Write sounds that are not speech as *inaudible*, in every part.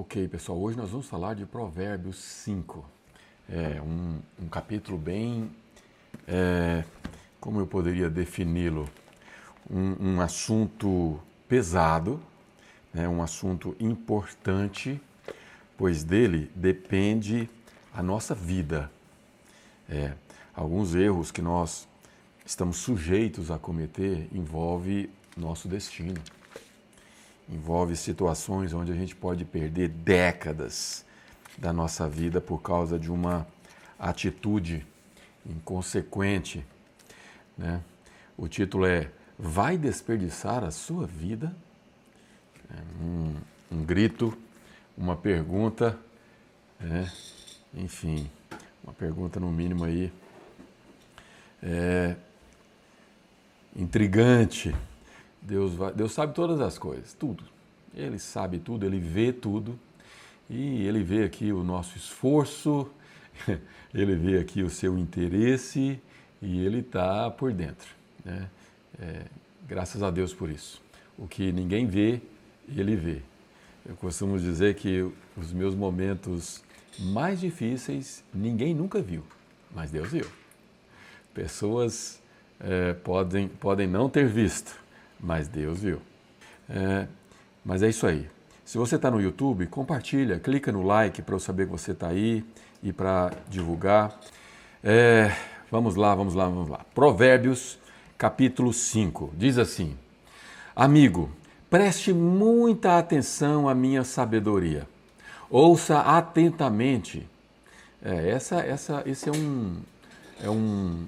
Ok, pessoal, hoje nós vamos falar de Provérbios 5. É um, um capítulo bem. É, como eu poderia defini-lo? Um, um, assunto pesado, né, um assunto importante, pois dele depende a nossa vida. É, alguns erros que nós estamos sujeitos a cometer envolve nosso destino envolve situações onde a gente pode perder décadas da nossa vida por causa de uma atitude inconsequente. Né? O título é Vai desperdiçar a sua vida? É um, um grito, uma pergunta, é, enfim, uma pergunta no mínimo aí é, intrigante Deus, vai, Deus sabe todas as coisas, tudo. Ele sabe tudo, ele vê tudo. E ele vê aqui o nosso esforço, *laughs* ele vê aqui o seu interesse e ele está por dentro. Né? É, graças a Deus por isso. O que ninguém vê, ele vê. Eu costumo dizer que os meus momentos mais difíceis ninguém nunca viu, mas Deus viu. Pessoas é, podem, podem não ter visto, mas Deus viu. É, mas é isso aí. Se você está no YouTube, compartilha, clica no like para eu saber que você está aí e para divulgar. É, vamos lá, vamos lá, vamos lá. Provérbios, capítulo 5, diz assim: Amigo, preste muita atenção à minha sabedoria. Ouça atentamente. É, essa, essa, esse é um, é um,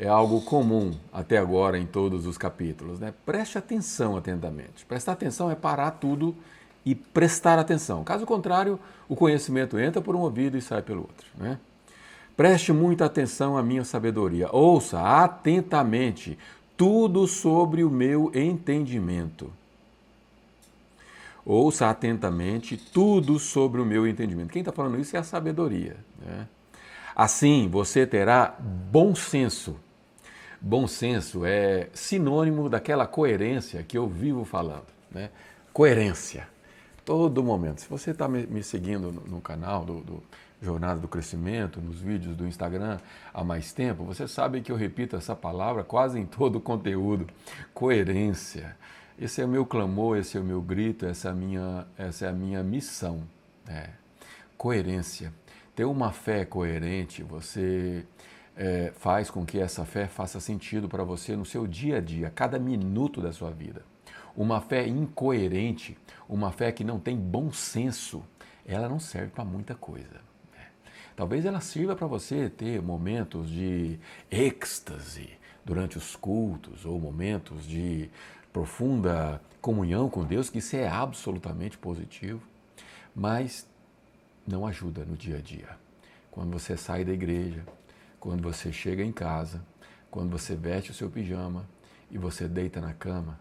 é algo comum até agora em todos os capítulos. Né? Preste atenção atentamente. Prestar atenção é parar tudo e prestar atenção. Caso contrário, o conhecimento entra por um ouvido e sai pelo outro. Né? Preste muita atenção à minha sabedoria. Ouça atentamente tudo sobre o meu entendimento. Ouça atentamente tudo sobre o meu entendimento. Quem está falando isso é a sabedoria. Né? Assim você terá bom senso Bom senso é sinônimo daquela coerência que eu vivo falando. Né? Coerência. Todo momento. Se você está me seguindo no canal do, do Jornada do Crescimento, nos vídeos do Instagram há mais tempo, você sabe que eu repito essa palavra quase em todo o conteúdo. Coerência. Esse é o meu clamor, esse é o meu grito, essa é a minha, essa é a minha missão. É. Coerência. Ter uma fé coerente, você é, faz com que essa fé faça sentido para você no seu dia a dia, cada minuto da sua vida. Uma fé incoerente, uma fé que não tem bom senso, ela não serve para muita coisa. Né? Talvez ela sirva para você ter momentos de êxtase durante os cultos ou momentos de profunda comunhão com Deus, que isso é absolutamente positivo, mas não ajuda no dia a dia. Quando você sai da igreja, quando você chega em casa, quando você veste o seu pijama e você deita na cama,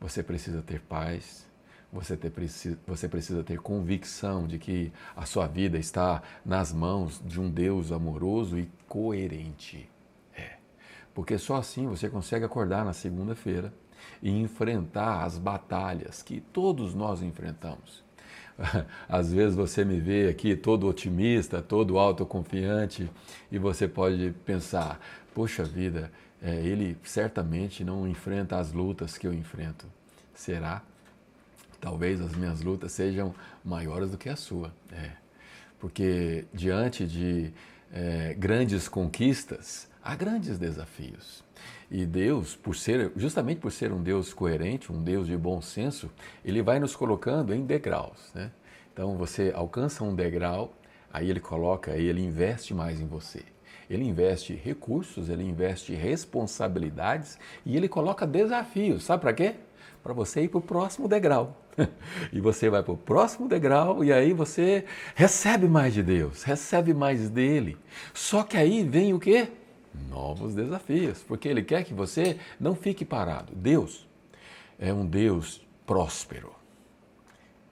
você precisa ter paz, você, ter, você precisa ter convicção de que a sua vida está nas mãos de um Deus amoroso e coerente. É. Porque só assim você consegue acordar na segunda-feira e enfrentar as batalhas que todos nós enfrentamos. *laughs* Às vezes você me vê aqui todo otimista, todo autoconfiante e você pode pensar: poxa vida, é, ele certamente não enfrenta as lutas que eu enfrento. Será? Talvez as minhas lutas sejam maiores do que a sua. É. Porque diante de é, grandes conquistas, há grandes desafios. E Deus, por ser, justamente por ser um Deus coerente, um Deus de bom senso, ele vai nos colocando em degraus. Né? Então você alcança um degrau, aí ele coloca, aí ele investe mais em você. Ele investe recursos, ele investe responsabilidades e ele coloca desafios. Sabe para quê? Para você ir para o próximo degrau. *laughs* e você vai para o próximo degrau e aí você recebe mais de Deus, recebe mais dele. Só que aí vem o quê? Novos desafios, porque Ele quer que você não fique parado. Deus é um Deus próspero.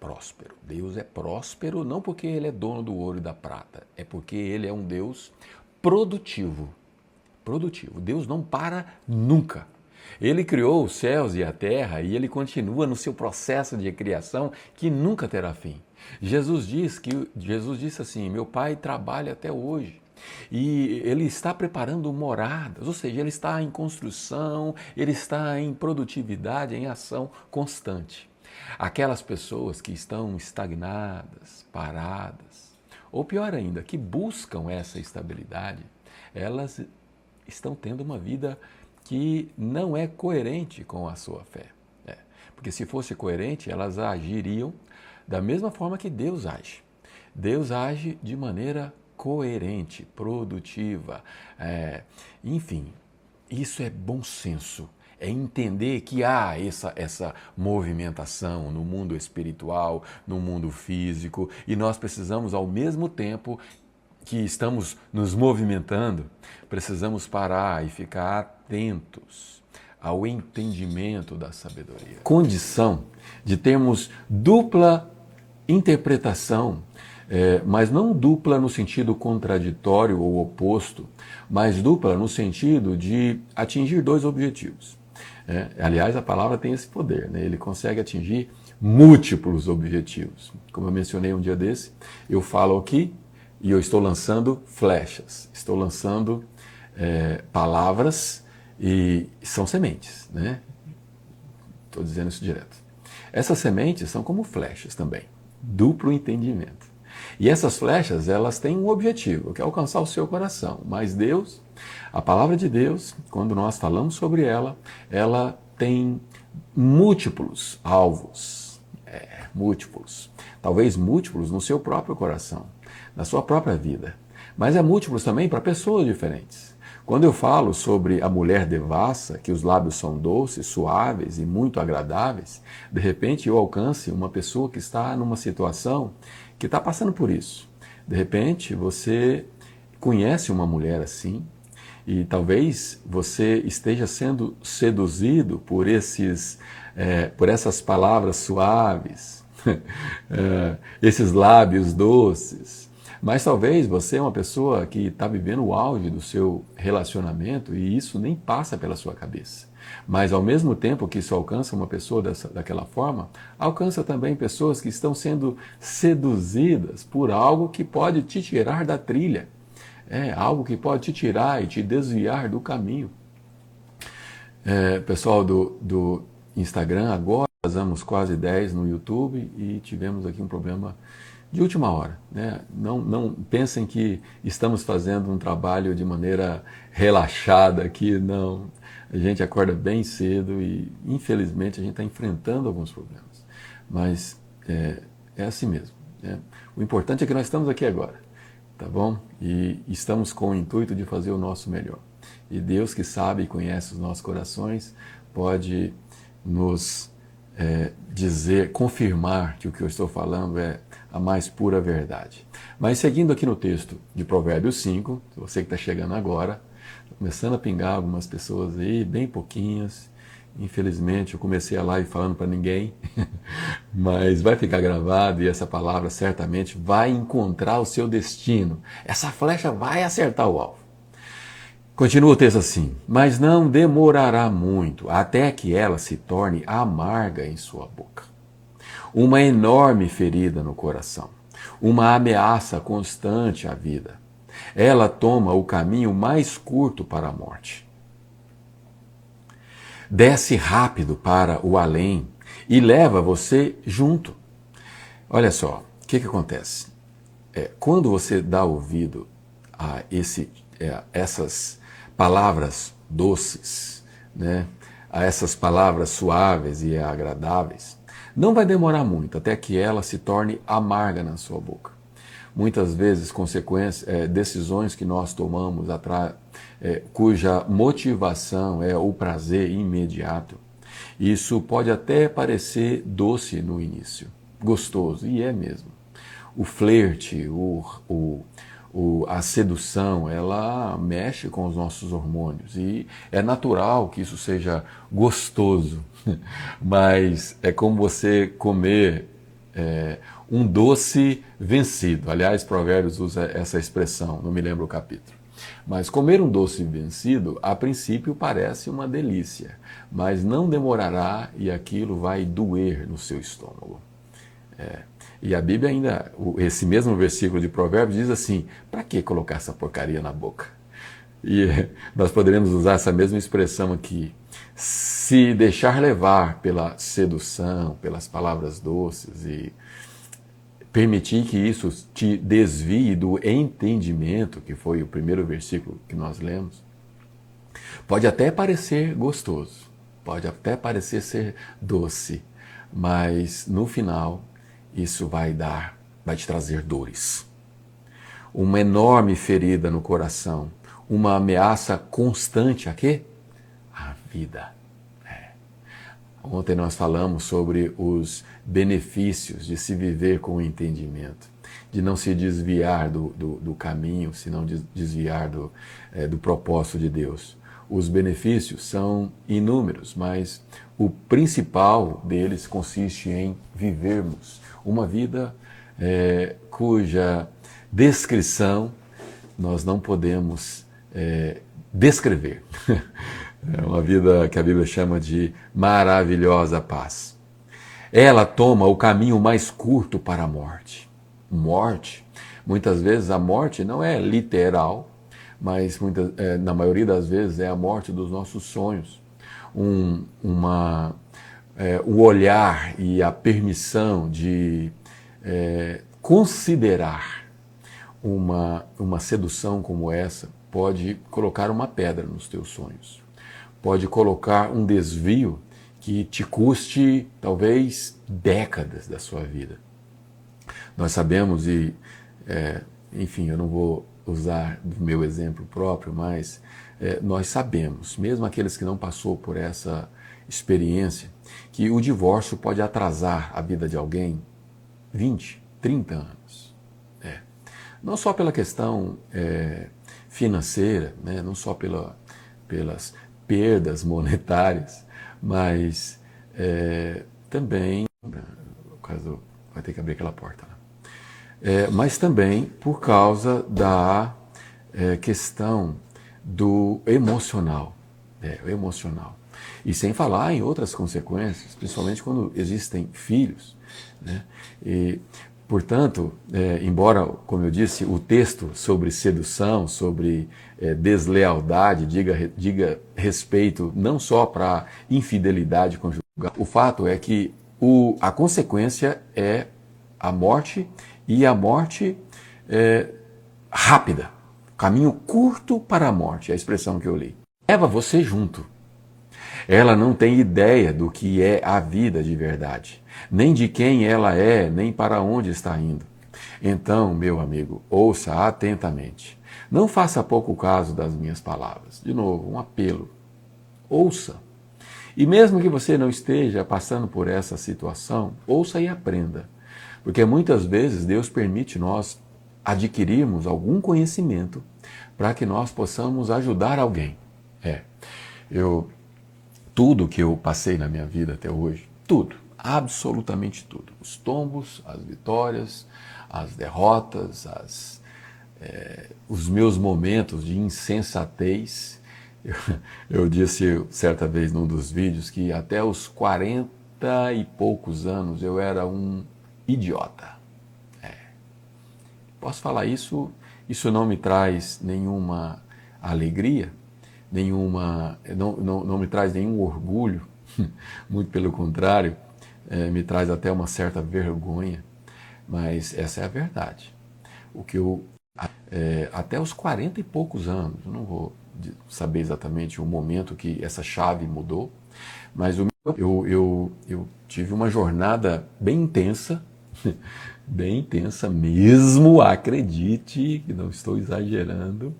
Próspero. Deus é próspero não porque Ele é dono do ouro e da prata, é porque Ele é um Deus produtivo. Produtivo. Deus não para nunca. Ele criou os céus e a terra e ele continua no seu processo de criação que nunca terá fim. Jesus diz que Jesus disse assim: "Meu Pai trabalha até hoje". E ele está preparando moradas, ou seja, ele está em construção, ele está em produtividade, em ação constante. Aquelas pessoas que estão estagnadas, paradas, ou pior ainda, que buscam essa estabilidade, elas estão tendo uma vida que não é coerente com a sua fé. É. Porque se fosse coerente, elas agiriam da mesma forma que Deus age. Deus age de maneira coerente, produtiva, é, enfim, isso é bom senso. É entender que há essa, essa movimentação no mundo espiritual, no mundo físico, e nós precisamos, ao mesmo tempo que estamos nos movimentando, precisamos parar e ficar atentos ao entendimento da sabedoria. Condição de termos dupla interpretação é, mas não dupla no sentido contraditório ou oposto, mas dupla no sentido de atingir dois objetivos. É, aliás, a palavra tem esse poder, né? ele consegue atingir múltiplos objetivos. Como eu mencionei um dia desse, eu falo aqui e eu estou lançando flechas, estou lançando é, palavras e são sementes, né? Estou dizendo isso direto. Essas sementes são como flechas também, duplo entendimento. E essas flechas, elas têm um objetivo, que é alcançar o seu coração. Mas Deus, a palavra de Deus, quando nós falamos sobre ela, ela tem múltiplos alvos. É, múltiplos. Talvez múltiplos no seu próprio coração, na sua própria vida. Mas é múltiplos também para pessoas diferentes. Quando eu falo sobre a mulher devassa, que os lábios são doces, suaves e muito agradáveis, de repente eu alcance uma pessoa que está numa situação que está passando por isso. De repente, você conhece uma mulher assim e talvez você esteja sendo seduzido por esses, é, por essas palavras suaves, é, *laughs* esses lábios doces. Mas talvez você é uma pessoa que está vivendo o auge do seu relacionamento e isso nem passa pela sua cabeça. Mas ao mesmo tempo que isso alcança uma pessoa dessa, daquela forma, alcança também pessoas que estão sendo seduzidas por algo que pode te tirar da trilha. É algo que pode te tirar e te desviar do caminho. É, pessoal do, do Instagram, agora fazemos quase 10 no YouTube e tivemos aqui um problema de última hora. Né? Não, não pensem que estamos fazendo um trabalho de maneira relaxada aqui, não. A gente acorda bem cedo e, infelizmente, a gente está enfrentando alguns problemas. Mas é, é assim mesmo. Né? O importante é que nós estamos aqui agora, tá bom? E estamos com o intuito de fazer o nosso melhor. E Deus, que sabe e conhece os nossos corações, pode nos é, dizer, confirmar que o que eu estou falando é a mais pura verdade. Mas seguindo aqui no texto de Provérbios 5, você que está chegando agora, começando a pingar algumas pessoas aí, bem pouquinhas. Infelizmente, eu comecei a live falando para ninguém, *laughs* mas vai ficar gravado e essa palavra certamente vai encontrar o seu destino. Essa flecha vai acertar o alvo. Continua o texto assim: Mas não demorará muito até que ela se torne amarga em sua boca. Uma enorme ferida no coração, uma ameaça constante à vida ela toma o caminho mais curto para a morte. Desce rápido para o além e leva você junto. Olha só, o que, que acontece? É, quando você dá ouvido a esse, é, essas palavras doces, né, a essas palavras suaves e agradáveis, não vai demorar muito até que ela se torne amarga na sua boca muitas vezes consequências, é, decisões que nós tomamos é, cuja motivação é o prazer imediato. Isso pode até parecer doce no início, gostoso, e é mesmo. O flerte, o, o, o, a sedução, ela mexe com os nossos hormônios e é natural que isso seja gostoso, *laughs* mas é como você comer é, um doce vencido. Aliás, Provérbios usa essa expressão, não me lembro o capítulo. Mas comer um doce vencido, a princípio parece uma delícia, mas não demorará e aquilo vai doer no seu estômago. É. E a Bíblia ainda, esse mesmo versículo de Provérbios diz assim: para que colocar essa porcaria na boca? E *laughs* nós poderíamos usar essa mesma expressão aqui. Se deixar levar pela sedução, pelas palavras doces e permitir que isso te desvie do entendimento, que foi o primeiro versículo que nós lemos, pode até parecer gostoso, pode até parecer ser doce, mas no final isso vai dar, vai te trazer dores. Uma enorme ferida no coração, uma ameaça constante a quê? Vida. É. Ontem nós falamos sobre os benefícios de se viver com o entendimento, de não se desviar do, do, do caminho, se não desviar do, é, do propósito de Deus. Os benefícios são inúmeros, mas o principal deles consiste em vivermos uma vida é, cuja descrição nós não podemos é, descrever. *laughs* É uma vida que a Bíblia chama de maravilhosa paz. Ela toma o caminho mais curto para a morte. Morte, muitas vezes a morte não é literal, mas muitas, é, na maioria das vezes é a morte dos nossos sonhos. Um, uma, é, o olhar e a permissão de é, considerar uma, uma sedução como essa pode colocar uma pedra nos teus sonhos, pode colocar um desvio que te custe talvez décadas da sua vida. Nós sabemos, e é, enfim, eu não vou usar o meu exemplo próprio, mas é, nós sabemos, mesmo aqueles que não passou por essa experiência, que o divórcio pode atrasar a vida de alguém 20, 30 anos. É. Não só pela questão é, financeira, né? não só pela, pelas perdas monetárias, mas é, também, no caso, vai ter que abrir aquela porta, né? É, mas também por causa da é, questão do emocional, é, o emocional. E sem falar em outras consequências, principalmente quando existem filhos. Né? E, portanto, é, embora, como eu disse, o texto sobre sedução, sobre é, deslealdade diga, diga respeito não só para infidelidade conjugal, o fato é que o, a consequência é a morte e a morte é, rápida. Caminho curto para a morte, é a expressão que eu li. Leva você junto. Ela não tem ideia do que é a vida de verdade, nem de quem ela é, nem para onde está indo. Então, meu amigo, ouça atentamente. Não faça pouco caso das minhas palavras. De novo, um apelo. Ouça. E mesmo que você não esteja passando por essa situação, ouça e aprenda. Porque muitas vezes Deus permite nós adquirirmos algum conhecimento para que nós possamos ajudar alguém. É. Eu tudo que eu passei na minha vida até hoje, tudo, absolutamente tudo. Os tombos, as vitórias, as derrotas, as, é, os meus momentos de insensatez. Eu, *laughs* eu disse certa vez num dos vídeos que até os 40 e poucos anos eu era um idiota. É. Posso falar isso? Isso não me traz nenhuma alegria, nenhuma, não, não, não me traz nenhum orgulho, *laughs* muito pelo contrário, é, me traz até uma certa vergonha, mas essa é a verdade. O que eu, é, até os 40 e poucos anos, não vou saber exatamente o momento que essa chave mudou, mas o, eu, eu, eu tive uma jornada bem intensa, *laughs* bem intensa mesmo, acredite que não estou exagerando.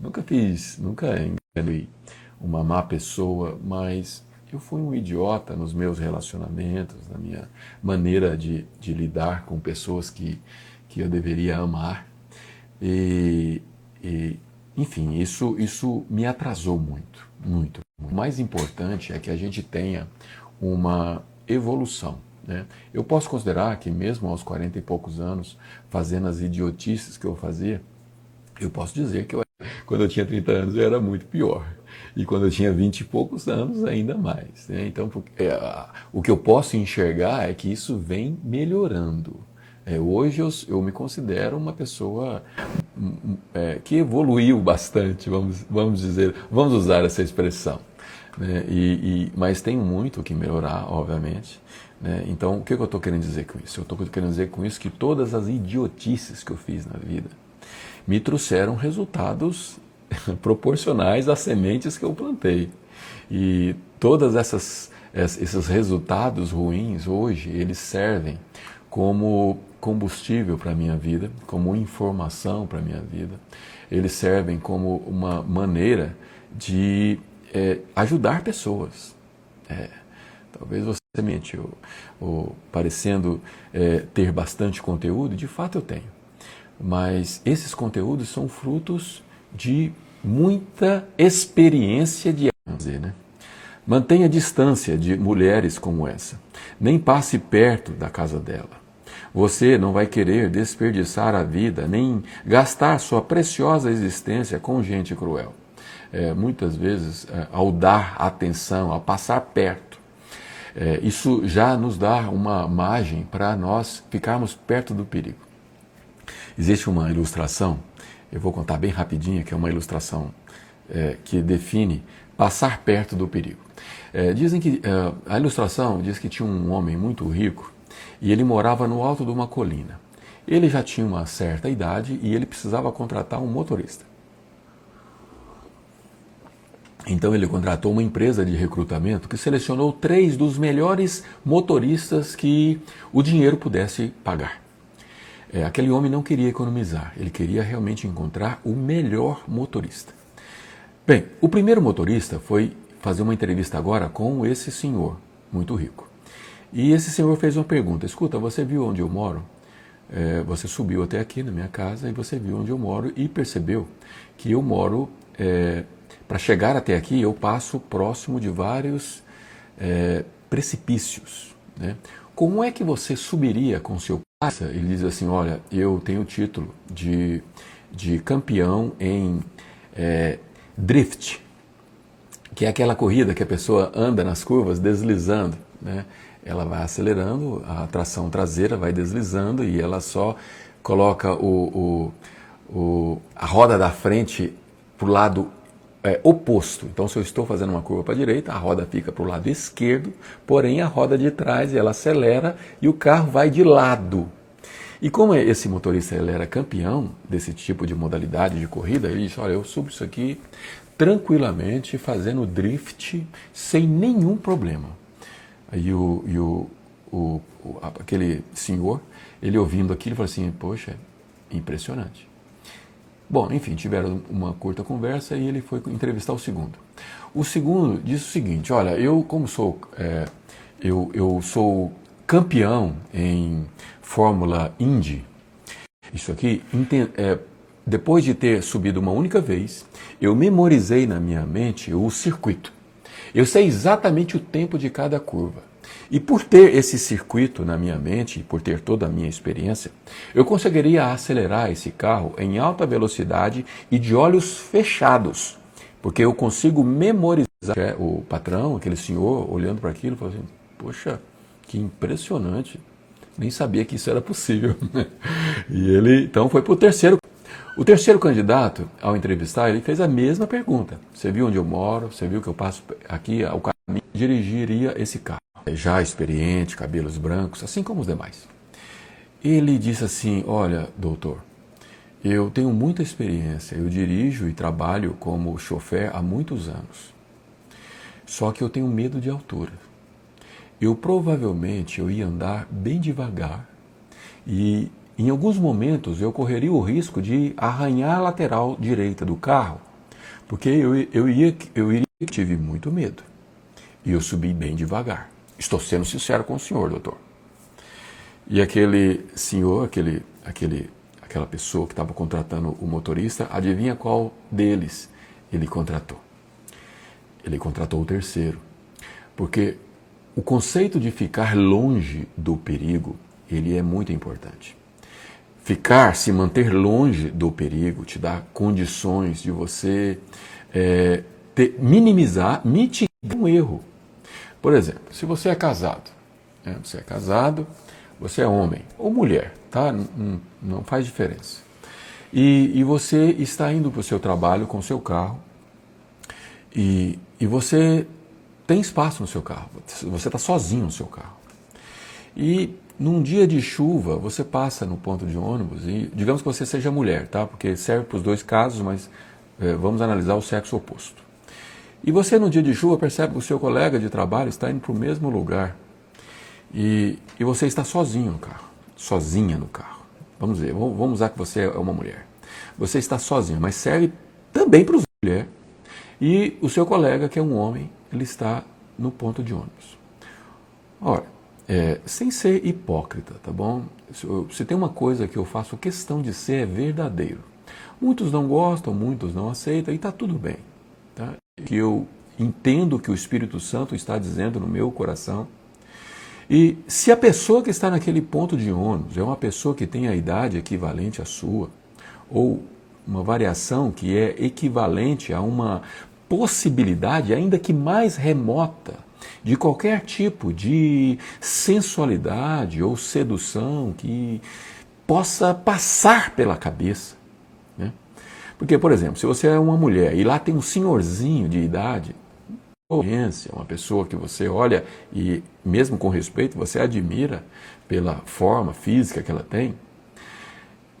Nunca fiz, nunca fui uma má pessoa, mas eu fui um idiota nos meus relacionamentos, na minha maneira de, de lidar com pessoas que, que eu deveria amar. E, e, enfim, isso, isso me atrasou muito, muito. O mais importante é que a gente tenha uma evolução. Né? Eu posso considerar que, mesmo aos 40 e poucos anos, fazendo as idiotices que eu fazia, eu posso dizer que eu quando eu tinha 30 anos era muito pior. E quando eu tinha 20 e poucos anos, ainda mais. Né? Então, é, o que eu posso enxergar é que isso vem melhorando. É, hoje eu, eu, me considero uma pessoa hum, hum, é, que evoluiu bastante, vamos, vamos dizer, vamos usar essa expressão. Né? E, e, mas tem muito que melhorar, obviamente. Né? Então, o que eu estou querendo dizer com isso? Eu estou querendo dizer com isso que todas as idiotices que eu fiz na vida me trouxeram resultados *laughs* proporcionais às sementes que eu plantei. E todas essas esses resultados ruins hoje eles servem como combustível para a minha vida, como informação para a minha vida. Eles servem como uma maneira de é, ajudar pessoas. É, talvez você mente, ou, ou parecendo é, ter bastante conteúdo, de fato eu tenho. Mas esses conteúdos são frutos de muita experiência de dizer, né? Mantenha distância de mulheres como essa. Nem passe perto da casa dela. Você não vai querer desperdiçar a vida, nem gastar sua preciosa existência com gente cruel. É, muitas vezes, é, ao dar atenção, ao passar perto, é, isso já nos dá uma margem para nós ficarmos perto do perigo. Existe uma ilustração, eu vou contar bem rapidinho, que é uma ilustração é, que define passar perto do perigo. É, dizem que é, a ilustração diz que tinha um homem muito rico e ele morava no alto de uma colina. Ele já tinha uma certa idade e ele precisava contratar um motorista. Então ele contratou uma empresa de recrutamento que selecionou três dos melhores motoristas que o dinheiro pudesse pagar. É, aquele homem não queria economizar, ele queria realmente encontrar o melhor motorista. Bem, o primeiro motorista foi fazer uma entrevista agora com esse senhor, muito rico. E esse senhor fez uma pergunta: Escuta, você viu onde eu moro? É, você subiu até aqui na minha casa e você viu onde eu moro e percebeu que eu moro. É, Para chegar até aqui, eu passo próximo de vários é, precipícios. Né? Como é que você subiria com seu? Ele diz assim: Olha, eu tenho o título de, de campeão em é, drift, que é aquela corrida que a pessoa anda nas curvas deslizando, né? Ela vai acelerando, a tração traseira vai deslizando e ela só coloca o, o, o a roda da frente para o lado é, oposto. Então, se eu estou fazendo uma curva para a direita, a roda fica para o lado esquerdo, porém a roda de trás ela acelera e o carro vai de lado. E como esse motorista ele era campeão desse tipo de modalidade de corrida, ele disse: Olha, eu subo isso aqui tranquilamente, fazendo drift sem nenhum problema. Aí o, e o, o, o, aquele senhor, ele ouvindo aquilo, falou assim: Poxa, impressionante. Bom, enfim, tiveram uma curta conversa e ele foi entrevistar o segundo. O segundo disse o seguinte: Olha, eu, como sou, é, eu, eu sou campeão em Fórmula Indy, isso aqui, é, depois de ter subido uma única vez, eu memorizei na minha mente o circuito. Eu sei exatamente o tempo de cada curva. E por ter esse circuito na minha mente, por ter toda a minha experiência, eu conseguiria acelerar esse carro em alta velocidade e de olhos fechados, porque eu consigo memorizar. O patrão, aquele senhor, olhando para aquilo, falou assim: Poxa, que impressionante! Nem sabia que isso era possível. *laughs* e ele então foi para o terceiro. O terceiro candidato, ao entrevistar, ele fez a mesma pergunta. Você viu onde eu moro? Você viu que eu passo aqui o caminho? Dirigiria esse carro. Já experiente, cabelos brancos, assim como os demais. Ele disse assim: Olha, doutor, eu tenho muita experiência, eu dirijo e trabalho como chofer há muitos anos. Só que eu tenho medo de altura. Eu provavelmente eu ia andar bem devagar e em alguns momentos eu correria o risco de arranhar a lateral direita do carro, porque eu, eu, ia, eu iria, tive muito medo. E eu subi bem devagar. Estou sendo sincero com o senhor, doutor. E aquele senhor, aquele, aquele, aquela pessoa que estava contratando o motorista, adivinha qual deles ele contratou? Ele contratou o terceiro. Porque o conceito de ficar longe do perigo, ele é muito importante. ficar, se manter longe do perigo, te dá condições de você é, ter, minimizar, mitigar um erro. Por exemplo, se você é casado, né, você é casado, você é homem ou mulher, tá? Não, não faz diferença. E, e você está indo para o seu trabalho com o seu carro e, e você tem espaço no seu carro, você está sozinho no seu carro. E num dia de chuva, você passa no ponto de ônibus e digamos que você seja mulher, tá? Porque serve para os dois casos, mas é, vamos analisar o sexo oposto. E você no dia de chuva percebe que o seu colega de trabalho está indo para o mesmo lugar e, e você está sozinho no carro, sozinha no carro. Vamos ver, vamos usar que você é uma mulher. Você está sozinha, mas serve também para os mulheres. E o seu colega, que é um homem, ele está no ponto de ônibus. Ora, é, sem ser hipócrita, tá bom? Se tem uma coisa que eu faço questão de ser, é verdadeiro. Muitos não gostam, muitos não aceitam, e está tudo bem. Que eu entendo o que o Espírito Santo está dizendo no meu coração. E se a pessoa que está naquele ponto de ônibus é uma pessoa que tem a idade equivalente à sua, ou uma variação que é equivalente a uma possibilidade, ainda que mais remota, de qualquer tipo de sensualidade ou sedução que possa passar pela cabeça. Porque, por exemplo, se você é uma mulher e lá tem um senhorzinho de idade, uma pessoa que você olha e, mesmo com respeito, você admira pela forma física que ela tem,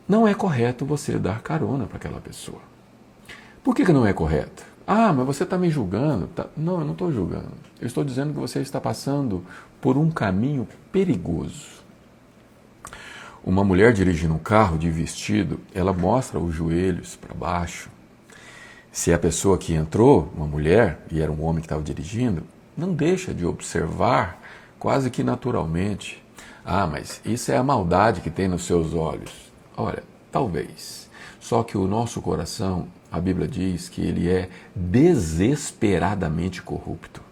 não é correto você dar carona para aquela pessoa. Por que, que não é correto? Ah, mas você está me julgando. Tá... Não, eu não estou julgando. Eu estou dizendo que você está passando por um caminho perigoso. Uma mulher dirigindo um carro de vestido, ela mostra os joelhos para baixo. Se é a pessoa que entrou, uma mulher, e era um homem que estava dirigindo, não deixa de observar quase que naturalmente. Ah, mas isso é a maldade que tem nos seus olhos. Olha, talvez. Só que o nosso coração a Bíblia diz que ele é desesperadamente corrupto.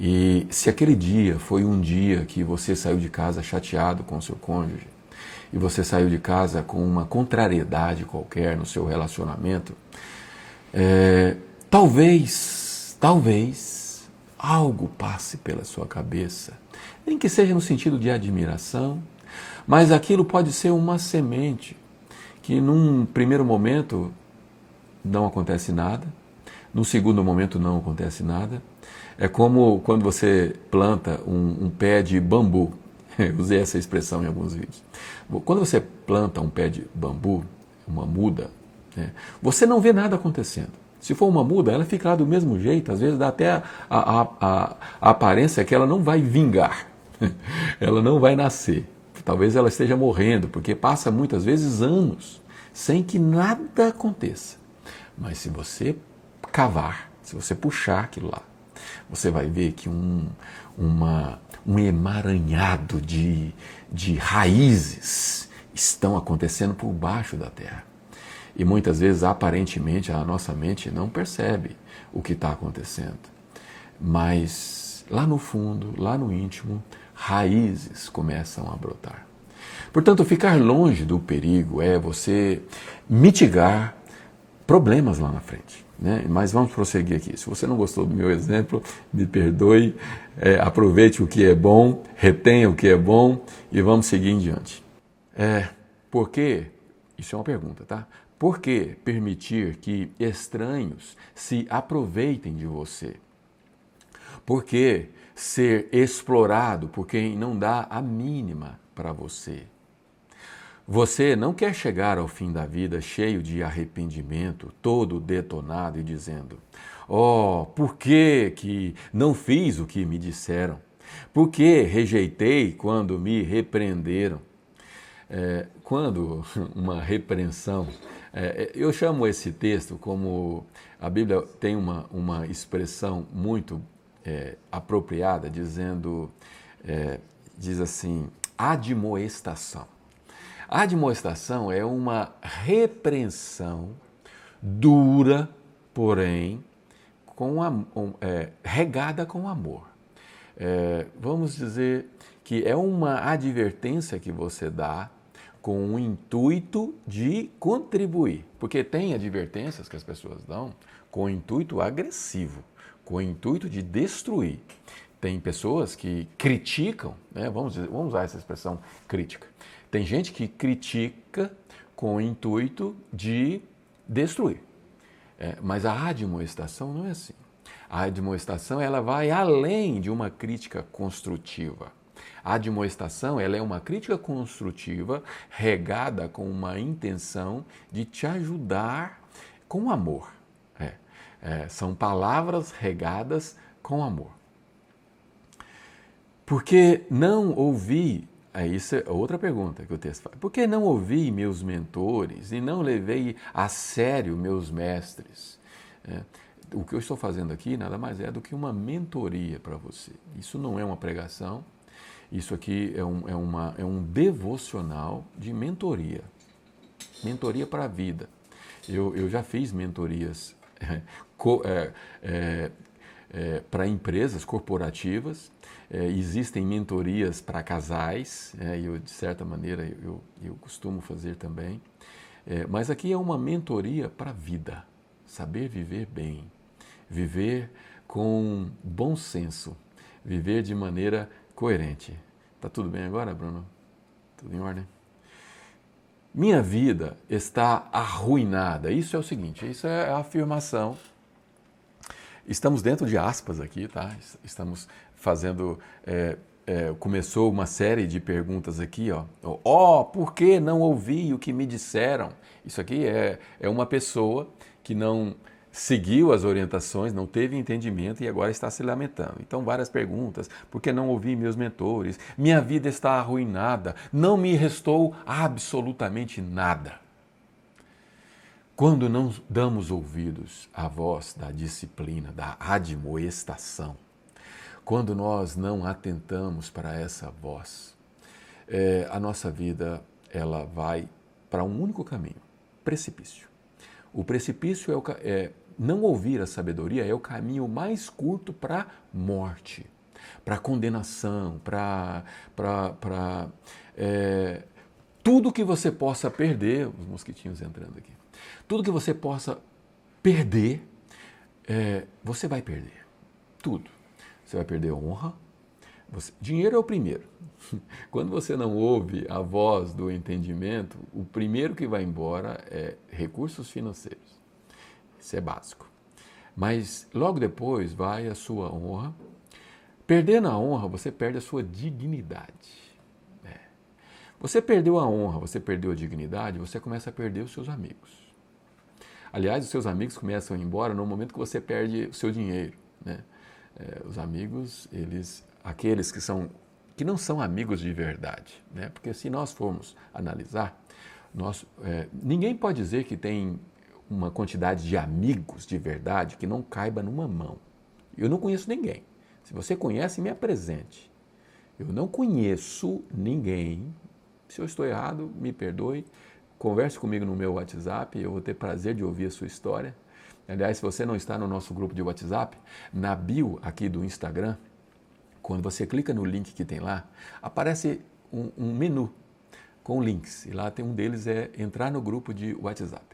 E se aquele dia foi um dia que você saiu de casa chateado com o seu cônjuge, e você saiu de casa com uma contrariedade qualquer no seu relacionamento, é, talvez, talvez algo passe pela sua cabeça, nem que seja no sentido de admiração, mas aquilo pode ser uma semente que num primeiro momento não acontece nada. No segundo momento, não acontece nada. É como quando você planta um, um pé de bambu. Eu *laughs* usei essa expressão em alguns vídeos. Quando você planta um pé de bambu, uma muda, né, você não vê nada acontecendo. Se for uma muda, ela fica lá do mesmo jeito, às vezes dá até a, a, a, a aparência que ela não vai vingar, *laughs* ela não vai nascer. Talvez ela esteja morrendo, porque passa muitas vezes anos sem que nada aconteça. Mas se você cavar, se você puxar aquilo lá, você vai ver que um, uma, um emaranhado de, de raízes estão acontecendo por baixo da terra. E muitas vezes, aparentemente, a nossa mente não percebe o que está acontecendo. Mas lá no fundo, lá no íntimo, raízes começam a brotar. Portanto, ficar longe do perigo é você mitigar problemas lá na frente. Né? Mas vamos prosseguir aqui. Se você não gostou do meu exemplo, me perdoe, é, aproveite o que é bom, retenha o que é bom e vamos seguir em diante. É, por que, isso é uma pergunta, tá? Por que permitir que estranhos se aproveitem de você? Por que ser explorado por quem não dá a mínima para você? Você não quer chegar ao fim da vida cheio de arrependimento, todo detonado e dizendo: Oh, por que, que não fiz o que me disseram? Por que rejeitei quando me repreenderam? É, quando *laughs* uma repreensão, é, eu chamo esse texto como a Bíblia tem uma, uma expressão muito é, apropriada, dizendo, é, diz assim, admoestação. A admoestação é uma repreensão dura, porém, com é, regada com amor. É, vamos dizer que é uma advertência que você dá com o intuito de contribuir. Porque tem advertências que as pessoas dão com intuito agressivo, com intuito de destruir. Tem pessoas que criticam, né? vamos, vamos usar essa expressão crítica. Tem gente que critica com o intuito de destruir. É, mas a admoestação não é assim. A admoestação ela vai além de uma crítica construtiva. A admoestação ela é uma crítica construtiva regada com uma intenção de te ajudar com amor. É, é, são palavras regadas com amor. Porque não ouvi, é, isso é outra pergunta que o texto faz. Por que não ouvi meus mentores e não levei a sério meus mestres? É, o que eu estou fazendo aqui nada mais é do que uma mentoria para você. Isso não é uma pregação, isso aqui é um, é, uma, é um devocional de mentoria. Mentoria para a vida. Eu, eu já fiz mentorias *laughs* é, é, é, é, para empresas corporativas, é, existem mentorias para casais, e eu, de certa maneira eu, eu costumo fazer também. mas aqui é uma mentoria para a vida, saber viver bem, viver com bom senso, viver de maneira coerente. Tá tudo bem agora, Bruno? Tudo em ordem? Minha vida está arruinada. Isso é o seguinte, isso é a afirmação. Estamos dentro de aspas aqui, tá? Estamos fazendo. É, é, começou uma série de perguntas aqui, ó. Ó, oh, por que não ouvi o que me disseram? Isso aqui é, é uma pessoa que não seguiu as orientações, não teve entendimento e agora está se lamentando. Então, várias perguntas: por que não ouvi meus mentores? Minha vida está arruinada, não me restou absolutamente nada. Quando não damos ouvidos à voz da disciplina, da admoestação, quando nós não atentamos para essa voz, é, a nossa vida ela vai para um único caminho: precipício. O precipício é, o, é não ouvir a sabedoria é o caminho mais curto para morte, para condenação, para é, tudo que você possa perder, os mosquitinhos entrando aqui, tudo que você possa perder, é, você vai perder. Tudo. Você vai perder honra. Você, dinheiro é o primeiro. *laughs* Quando você não ouve a voz do entendimento, o primeiro que vai embora é recursos financeiros. Isso é básico. Mas logo depois vai a sua honra. Perdendo a honra, você perde a sua dignidade. É. Você perdeu a honra, você perdeu a dignidade, você começa a perder os seus amigos. Aliás, os seus amigos começam a ir embora no momento que você perde o seu dinheiro. Né? É, os amigos, eles, aqueles que são que não são amigos de verdade, né? Porque se nós formos analisar, nós, é, ninguém pode dizer que tem uma quantidade de amigos de verdade que não caiba numa mão. Eu não conheço ninguém. Se você conhece, me apresente. Eu não conheço ninguém. Se eu estou errado, me perdoe. Converse comigo no meu WhatsApp, eu vou ter prazer de ouvir a sua história. Aliás, se você não está no nosso grupo de WhatsApp, na bio aqui do Instagram, quando você clica no link que tem lá, aparece um, um menu com links. E lá tem um deles é entrar no grupo de WhatsApp.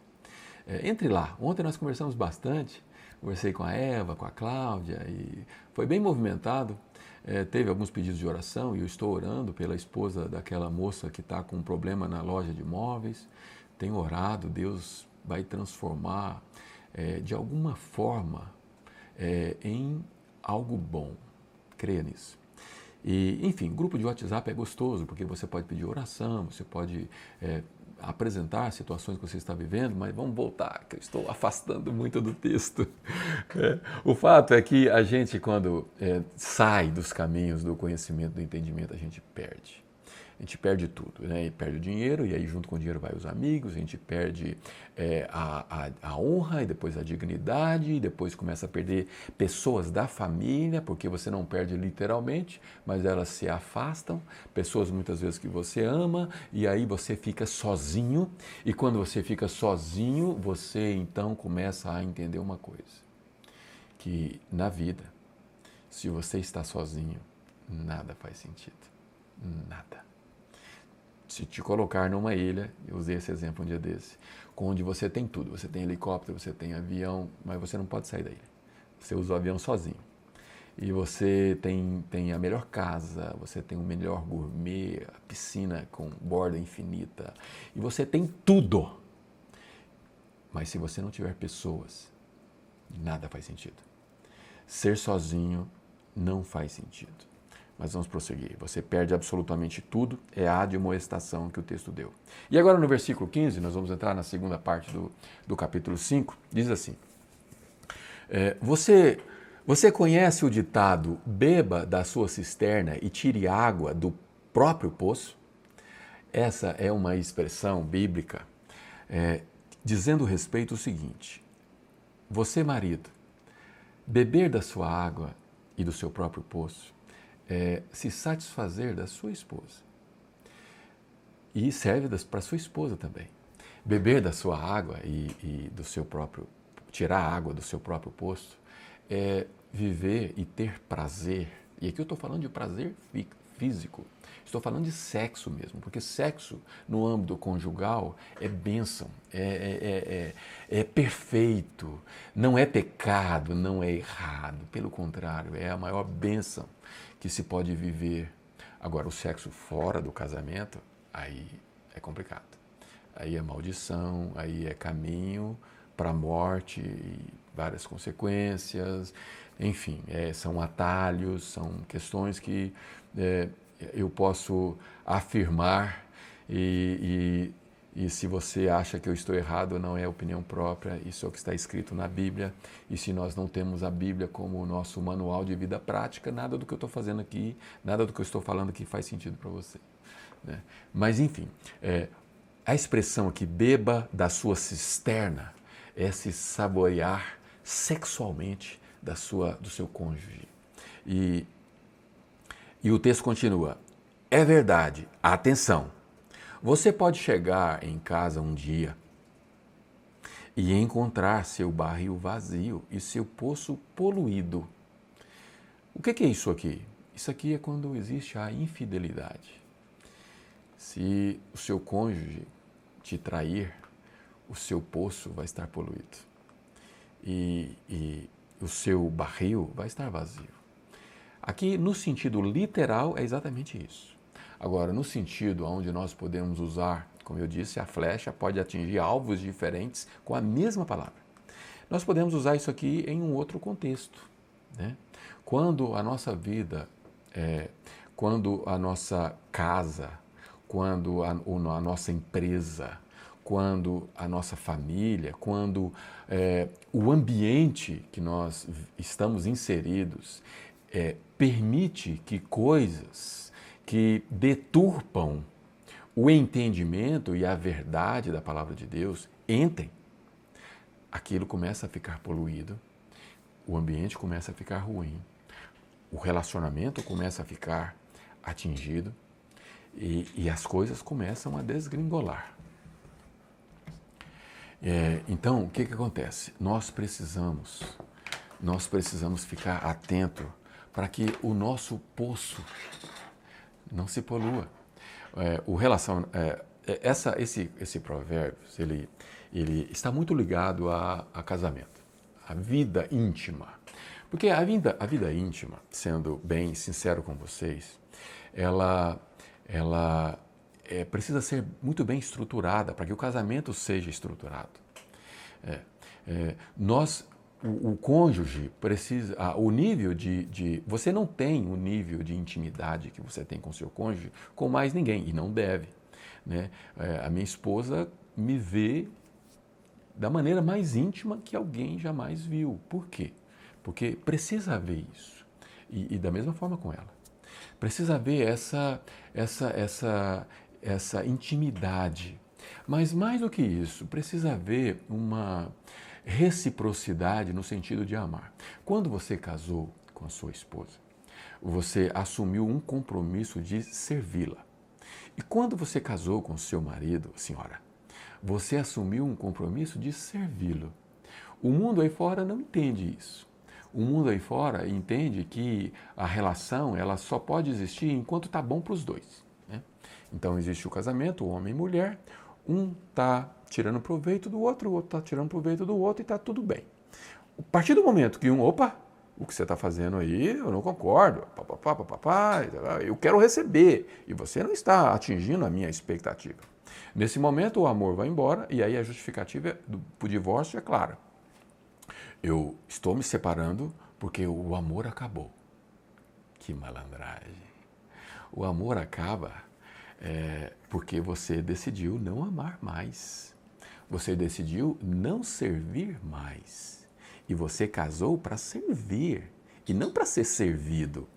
É, entre lá. Ontem nós conversamos bastante, conversei com a Eva, com a Cláudia e foi bem movimentado. É, teve alguns pedidos de oração e eu estou orando pela esposa daquela moça que está com um problema na loja de móveis. Tenho orado, Deus vai transformar é, de alguma forma é, em algo bom. Creia nisso. E, enfim, grupo de WhatsApp é gostoso porque você pode pedir oração, você pode é, apresentar situações que você está vivendo, mas vamos voltar, que eu estou afastando muito do texto. *laughs* É, o fato é que a gente, quando é, sai dos caminhos do conhecimento, do entendimento, a gente perde a gente perde tudo, né? E perde o dinheiro, e aí junto com o dinheiro vai os amigos, a gente perde é, a, a, a, honra, e depois a dignidade, e depois começa a perder pessoas da família, porque você não perde literalmente, mas elas se afastam, pessoas muitas vezes que você ama, e aí você fica sozinho, e quando você fica sozinho, você então começa a entender uma coisa, que na vida, se você está sozinho, nada faz sentido. Nada se te colocar numa ilha, eu usei esse exemplo um dia desse, onde você tem tudo, você tem helicóptero, você tem avião, mas você não pode sair da ilha. Você usa o avião sozinho. E você tem, tem a melhor casa, você tem o melhor gourmet, a piscina com borda infinita, e você tem tudo. Mas se você não tiver pessoas, nada faz sentido. Ser sozinho não faz sentido. Mas vamos prosseguir. Você perde absolutamente tudo, é a admoestação que o texto deu. E agora no versículo 15, nós vamos entrar na segunda parte do, do capítulo 5, diz assim: é, você, você conhece o ditado beba da sua cisterna e tire água do próprio poço? Essa é uma expressão bíblica é, dizendo respeito ao seguinte: você, marido, beber da sua água e do seu próprio poço é, se satisfazer da sua esposa. E serve para sua esposa também. Beber da sua água e, e, do seu próprio, tirar a água do seu próprio poço, é viver e ter prazer. E aqui eu estou falando de prazer físico. Estou falando de sexo mesmo, porque sexo no âmbito conjugal é bênção, é, é, é, é, perfeito, não é pecado, não é errado. Pelo contrário, é a maior bênção que se pode viver. Agora, o sexo fora do casamento, aí é complicado. Aí é maldição, aí é caminho para a morte e várias consequências. Enfim, é, são atalhos, são questões que é, eu posso afirmar e, e se você acha que eu estou errado, não é opinião própria, isso é o que está escrito na Bíblia. E se nós não temos a Bíblia como o nosso manual de vida prática, nada do que eu estou fazendo aqui, nada do que eu estou falando aqui faz sentido para você. Né? Mas, enfim, é, a expressão aqui, beba da sua cisterna, é se saborear sexualmente da sua, do seu cônjuge. E, e o texto continua: é verdade, atenção você pode chegar em casa um dia e encontrar seu barril vazio e seu poço poluído. O que é isso aqui? Isso aqui é quando existe a infidelidade. Se o seu cônjuge te trair, o seu poço vai estar poluído e, e o seu barril vai estar vazio. Aqui, no sentido literal, é exatamente isso. Agora, no sentido onde nós podemos usar, como eu disse, a flecha pode atingir alvos diferentes com a mesma palavra. Nós podemos usar isso aqui em um outro contexto. Né? Quando a nossa vida, é, quando a nossa casa, quando a, a, nossa empresa, quando a nossa família, quando é, o ambiente que nós estamos inseridos é, permite que coisas que deturpam o entendimento e a verdade da palavra de Deus entrem, aquilo começa a ficar poluído, o ambiente começa a ficar ruim, o relacionamento começa a ficar atingido e, e as coisas começam a desgringolar. É, então, o que, que acontece? Nós precisamos, nós precisamos ficar atento para que o nosso poço não se polua. É, o relação, é, é, essa, esse, esse provérbio, ele, ele está muito ligado a, a casamento, a vida íntima. Porque a vida, a vida íntima, sendo bem sincero com vocês, ela, ela é, precisa ser muito bem estruturada para que o casamento seja estruturado. É, é, nós o, o cônjuge precisa, ah, o nível de, de, Você não tem o nível de intimidade que você tem com seu cônjuge com mais ninguém, e não deve. Né? É, a minha esposa me vê da maneira mais íntima que alguém jamais viu. Por quê? Porque precisa haver isso. E, e da mesma forma com ela. Precisa haver essa, essa, essa, essa intimidade. Mas mais do que isso, precisa haver uma reciprocidade no sentido de amar. Quando você casou com a sua esposa, você assumiu um compromisso de servi-la. E quando você casou com seu marido, senhora, você assumiu um compromisso de servi-lo. O mundo aí fora não entende isso. O mundo aí fora entende que a relação ela só pode existir enquanto está bom para os dois. Né? Então existe o casamento, o homem e mulher, um está tirando proveito do outro, o outro está tirando proveito do outro e está tudo bem. A partir do momento que um, opa, o que você está fazendo aí, eu não concordo, papapá, papapá, eu quero receber e você não está atingindo a minha expectativa. Nesse momento o amor vai embora e aí a justificativa para o divórcio é clara. Eu estou me separando porque o amor acabou. Que malandragem. O amor acaba é, porque você decidiu não amar mais. Você decidiu não servir mais. E você casou para servir e não para ser servido.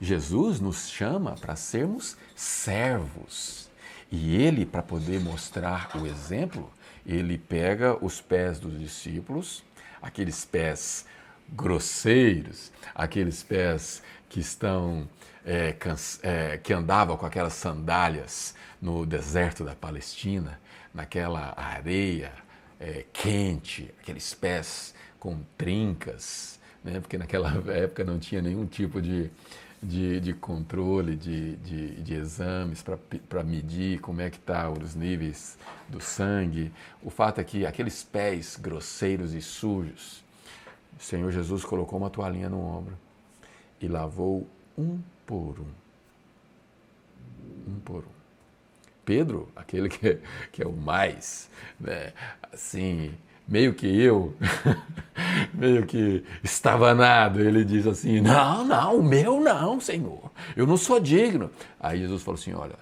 Jesus nos chama para sermos servos. E ele, para poder mostrar o exemplo, ele pega os pés dos discípulos, aqueles pés grosseiros, aqueles pés que estão é, é, que andavam com aquelas sandálias no deserto da Palestina, naquela areia é, quente, aqueles pés com trincas, né? porque naquela *laughs* época não tinha nenhum tipo de, de, de controle, de, de, de exames para medir como é que estão tá os níveis do sangue. O fato é que aqueles pés grosseiros e sujos, o Senhor Jesus colocou uma toalhinha no ombro e lavou um por um. Um por um. Pedro, aquele que é, que é o mais, né, assim, meio que eu, *laughs* meio que estavanado, ele diz assim: Não, não, o meu não, Senhor, eu não sou digno. Aí Jesus falou assim: Olha,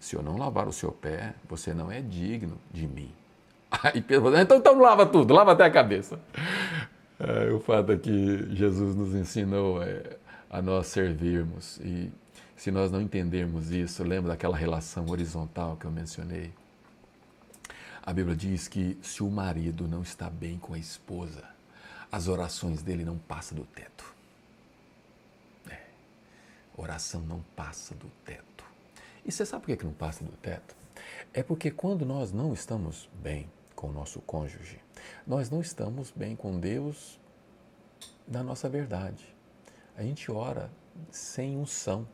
se eu não lavar o seu pé, você não é digno de mim. *laughs* Aí Pedro falou: Então, então lava tudo, lava até a cabeça. É, o fato é que Jesus nos ensinou é, a nós servirmos. E se nós não entendermos isso, lembra daquela relação horizontal que eu mencionei? A Bíblia diz que se o marido não está bem com a esposa, as orações dele não passam do teto. É. Oração não passa do teto. E você sabe por que não passa do teto? É porque quando nós não estamos bem com o nosso cônjuge, nós não estamos bem com Deus na nossa verdade. A gente ora sem unção.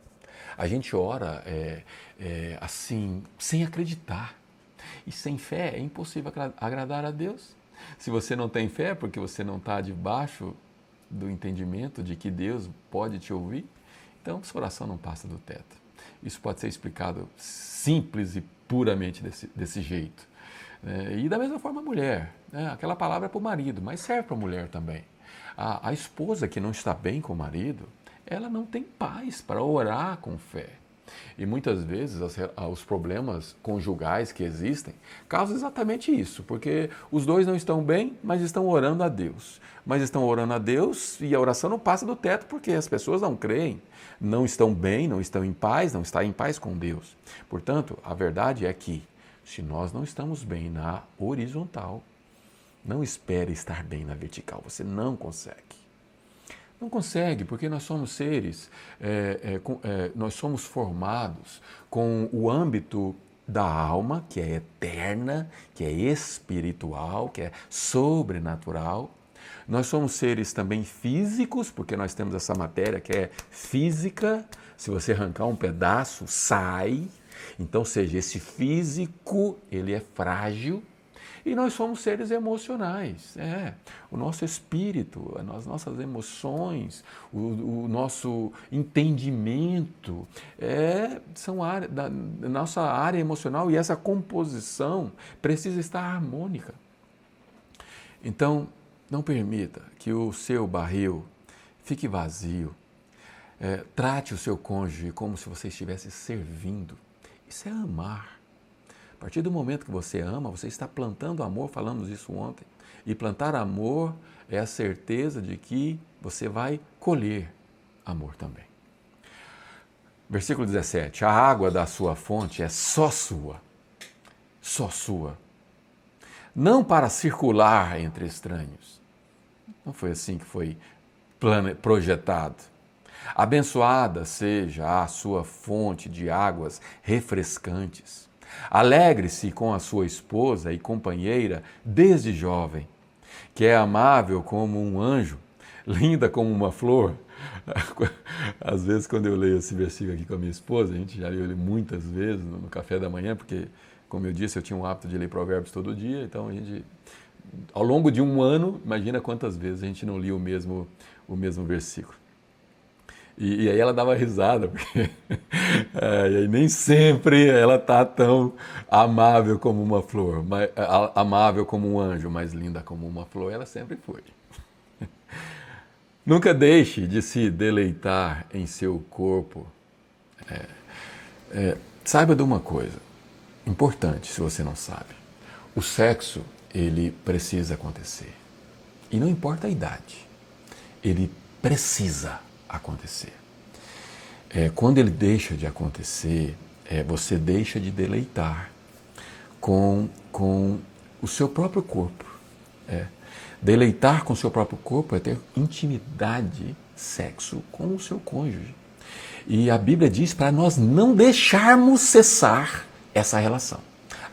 A gente ora é, é, assim, sem acreditar. E sem fé é impossível agradar a Deus. Se você não tem fé, porque você não está debaixo do entendimento de que Deus pode te ouvir, então sua oração não passa do teto. Isso pode ser explicado simples e puramente desse, desse jeito. É, e da mesma forma a mulher. Né? Aquela palavra é para o marido, mas serve para a mulher também. A, a esposa que não está bem com o marido, ela não tem paz para orar com fé. E muitas vezes os problemas conjugais que existem causam exatamente isso, porque os dois não estão bem, mas estão orando a Deus. Mas estão orando a Deus e a oração não passa do teto porque as pessoas não creem, não estão bem, não estão em paz, não estão em paz com Deus. Portanto, a verdade é que se nós não estamos bem na horizontal, não espere estar bem na vertical, você não consegue. Não consegue, porque nós somos seres, é, é, é, nós somos formados com o âmbito da alma, que é eterna, que é espiritual, que é sobrenatural. Nós somos seres também físicos, porque nós temos essa matéria que é física. Se você arrancar um pedaço, sai. Então, seja, esse físico, ele é frágil, e nós somos seres emocionais. É, o nosso espírito, as nossas emoções, o, o nosso entendimento é, são da nossa área emocional e essa composição precisa estar harmônica. Então, não permita que o seu barril fique vazio. É, trate o seu cônjuge como se você estivesse servindo. Isso é amar. A partir do momento que você ama, você está plantando amor, falamos isso ontem. E plantar amor é a certeza de que você vai colher amor também. Versículo 17: A água da sua fonte é só sua, só sua, não para circular entre estranhos. Não foi assim que foi projetado. Abençoada seja a sua fonte de águas refrescantes Alegre-se com a sua esposa e companheira desde jovem, que é amável como um anjo, linda como uma flor, *laughs* às vezes quando eu leio esse versículo aqui com a minha esposa, a gente já leu ele muitas vezes no, café da manhã, porque, como eu disse, eu tinha um hábito de ler provérbios todo dia, então a gente, ao longo de um ano, imagina quantas vezes a gente não lia o mesmo, o mesmo versículo. E, e aí ela dava risada, porque *laughs* é, nem sempre ela tá tão amável como uma flor, mas, amável como um anjo, mais linda como uma flor, ela sempre foi. *laughs* Nunca deixe de se deleitar em seu corpo. É, é, saiba de uma coisa importante, se você não sabe. O sexo, ele precisa acontecer. E não importa a idade, ele precisa acontecer. É, quando ele deixa de acontecer, é, você deixa de deleitar com, com o seu próprio corpo. É. Deleitar com o seu próprio corpo é ter intimidade, sexo com o seu cônjuge. E a Bíblia diz para nós não deixarmos cessar essa relação,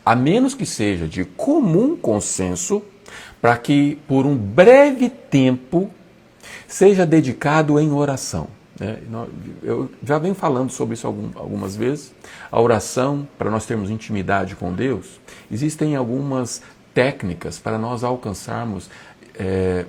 a menos que seja de comum consenso, para que por um breve tempo seja dedicado em oração. Né? Eu já venho falando sobre isso algumas vezes. A oração, para nós termos intimidade com Deus, existem algumas técnicas para nós alcançarmos é,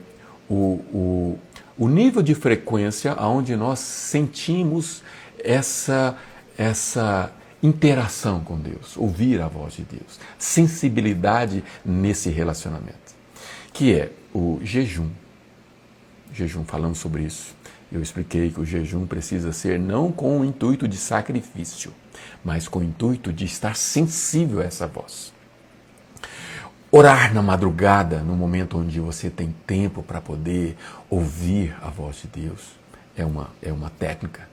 o, o, o nível de frequência onde nós sentimos essa, essa interação com Deus, ouvir a voz de Deus, sensibilidade nesse relacionamento, que é o jejum jejum, falando sobre isso. Eu expliquei que o jejum precisa ser não com o intuito de sacrifício, mas com o intuito de estar sensível a essa voz. Orar na madrugada, no momento onde você tem tempo para poder ouvir a voz de Deus, é uma, é uma técnica.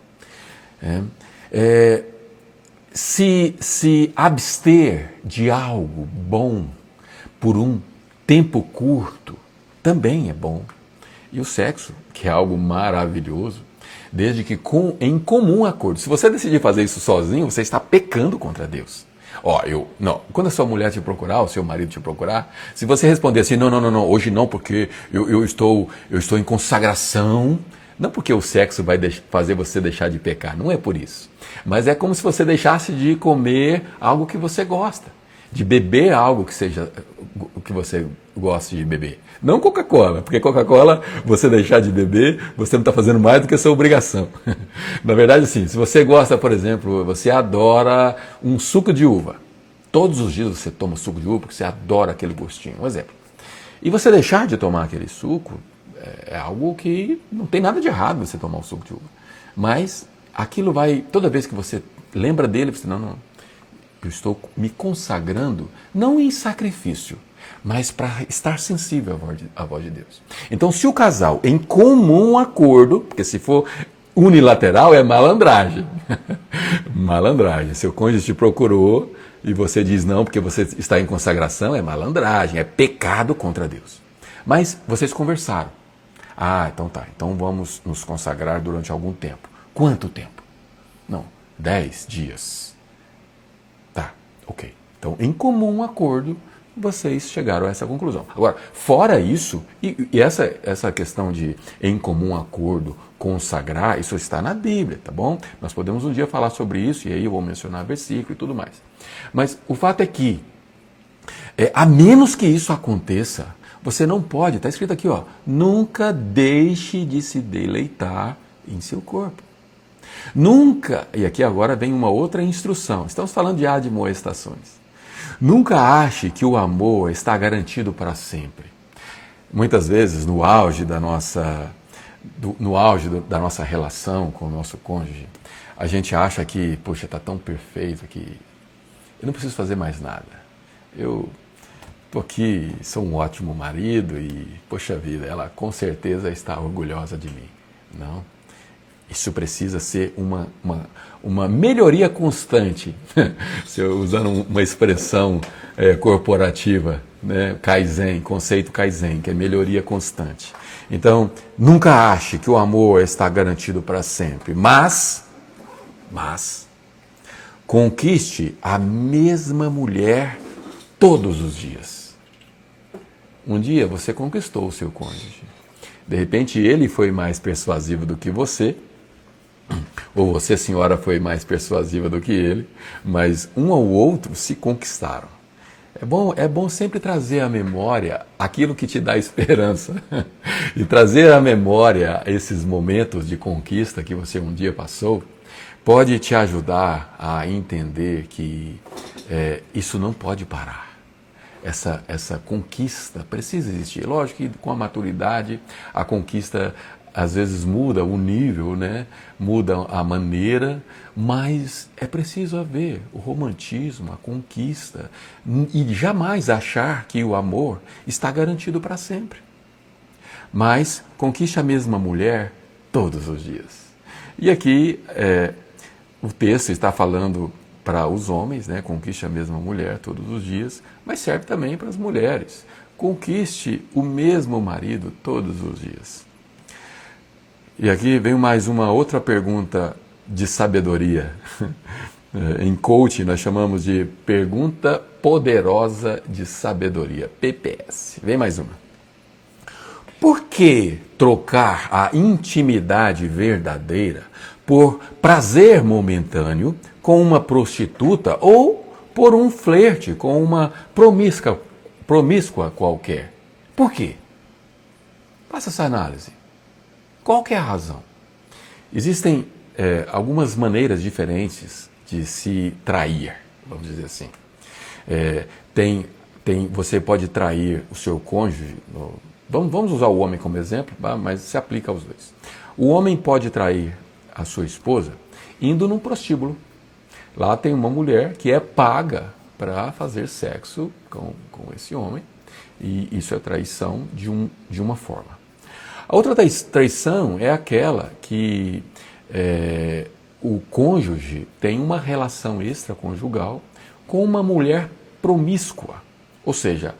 É, é, se, se abster de algo bom por um tempo curto, também é bom. E o sexo, que é algo maravilhoso, desde que com, em comum acordo. Se você decidir fazer isso sozinho, você está pecando contra Deus. Ó, eu não. Quando a sua mulher te procurar, o seu marido te procurar, se você responder assim, não, não, não, não, hoje não, porque eu, eu estou eu estou em consagração, não porque o sexo vai fazer você deixar de pecar, não é por isso. Mas é como se você deixasse de comer algo que você gosta, de beber algo que seja que você gosta de beber. Não Coca-Cola, porque Coca-Cola, você deixar de beber, você não está fazendo mais do que a sua obrigação. *laughs* Na verdade, sim, se você gosta, por exemplo, você adora um suco de uva. Todos os dias você toma suco de uva porque você adora aquele gostinho. Um exemplo. E você deixar de tomar aquele suco é, é algo que não tem nada de errado você tomar um suco de uva. Mas aquilo vai, toda vez que você lembra dele, você não, não, eu estou me consagrando não em sacrifício, mas para estar sensível à voz, de, à voz de Deus. Então, se o casal, em comum acordo, porque se for unilateral é malandragem. *laughs* malandragem. Seu cônjuge te procurou e você diz não porque você está em consagração, é malandragem, é pecado contra Deus. Mas vocês conversaram. Ah, então tá. Então vamos nos consagrar durante algum tempo. Quanto tempo? Não, dez dias. Tá, ok. Então, em comum acordo, vocês chegaram a essa conclusão. Agora, fora isso, e, e, essa, essa questão de em comum acordo, consagrar, isso está na Bíblia, tá bom? Nós podemos um dia falar sobre isso, e aí eu vou mencionar versículo e tudo mais. Mas o fato é que, é, a menos que isso aconteça, você não pode, está escrito aqui, ó, nunca deixe de se deleitar em seu corpo. Nunca, e aqui agora vem uma outra instrução, estamos falando de admoestações. Nunca ache que o amor está garantido para sempre. Muitas vezes, no auge da nossa, do, no auge do, da nossa relação com o nosso cônjuge, a gente acha que, poxa, está tão perfeito que eu não preciso fazer mais nada. Eu estou aqui, sou um ótimo marido e, poxa vida, ela com certeza está orgulhosa de mim. Não. Isso precisa ser uma, uma, uma melhoria constante, *laughs* usando uma expressão é, corporativa, né? Kaizen, conceito Kaizen, que é melhoria constante. Então, nunca ache que o amor está garantido para sempre, mas, mas, conquiste a mesma mulher todos os dias. Um dia você conquistou o seu cônjuge. De repente ele foi mais persuasivo do que você, ou você, senhora, foi mais persuasiva do que ele, mas um ao outro se conquistaram. É bom, é bom sempre trazer à memória aquilo que te dá *laughs* esperança e trazer à memória esses momentos de conquista que você um dia passou pode te ajudar a entender que é, isso não pode parar essa, essa conquista precisa existir. Lógico que com a maturidade a conquista às vezes muda o nível, né? muda a maneira, mas é preciso haver o romantismo, a conquista e jamais achar que o amor está garantido para sempre. Mas conquiste a mesma mulher todos os dias. E aqui é, o texto está falando para os homens, né? conquiste a mesma mulher todos os dias, mas serve também para as mulheres. Conquiste o mesmo marido todos os dias. E aqui vem mais uma outra pergunta de sabedoria. *laughs* em coaching nós chamamos de pergunta poderosa de sabedoria, PPS. Vem mais uma. Por que trocar a intimidade verdadeira por prazer momentâneo com uma prostituta ou por um flerte com uma promíscua, promíscua qualquer. Por quê? Faça essa análise. Qual que é a razão? Existem é, algumas maneiras diferentes de se trair, vamos dizer assim. É, tem, tem, você pode trair o seu cônjuge. No, vamos, vamos usar o homem como exemplo, tá? mas se aplica aos dois. O homem pode trair a sua esposa indo num prostíbulo. Lá tem uma mulher que é paga para fazer sexo com, com esse homem, e isso é traição de, um, de uma forma. A outra traição é aquela que é, o cônjuge tem uma relação extraconjugal com uma mulher promíscua. Ou seja,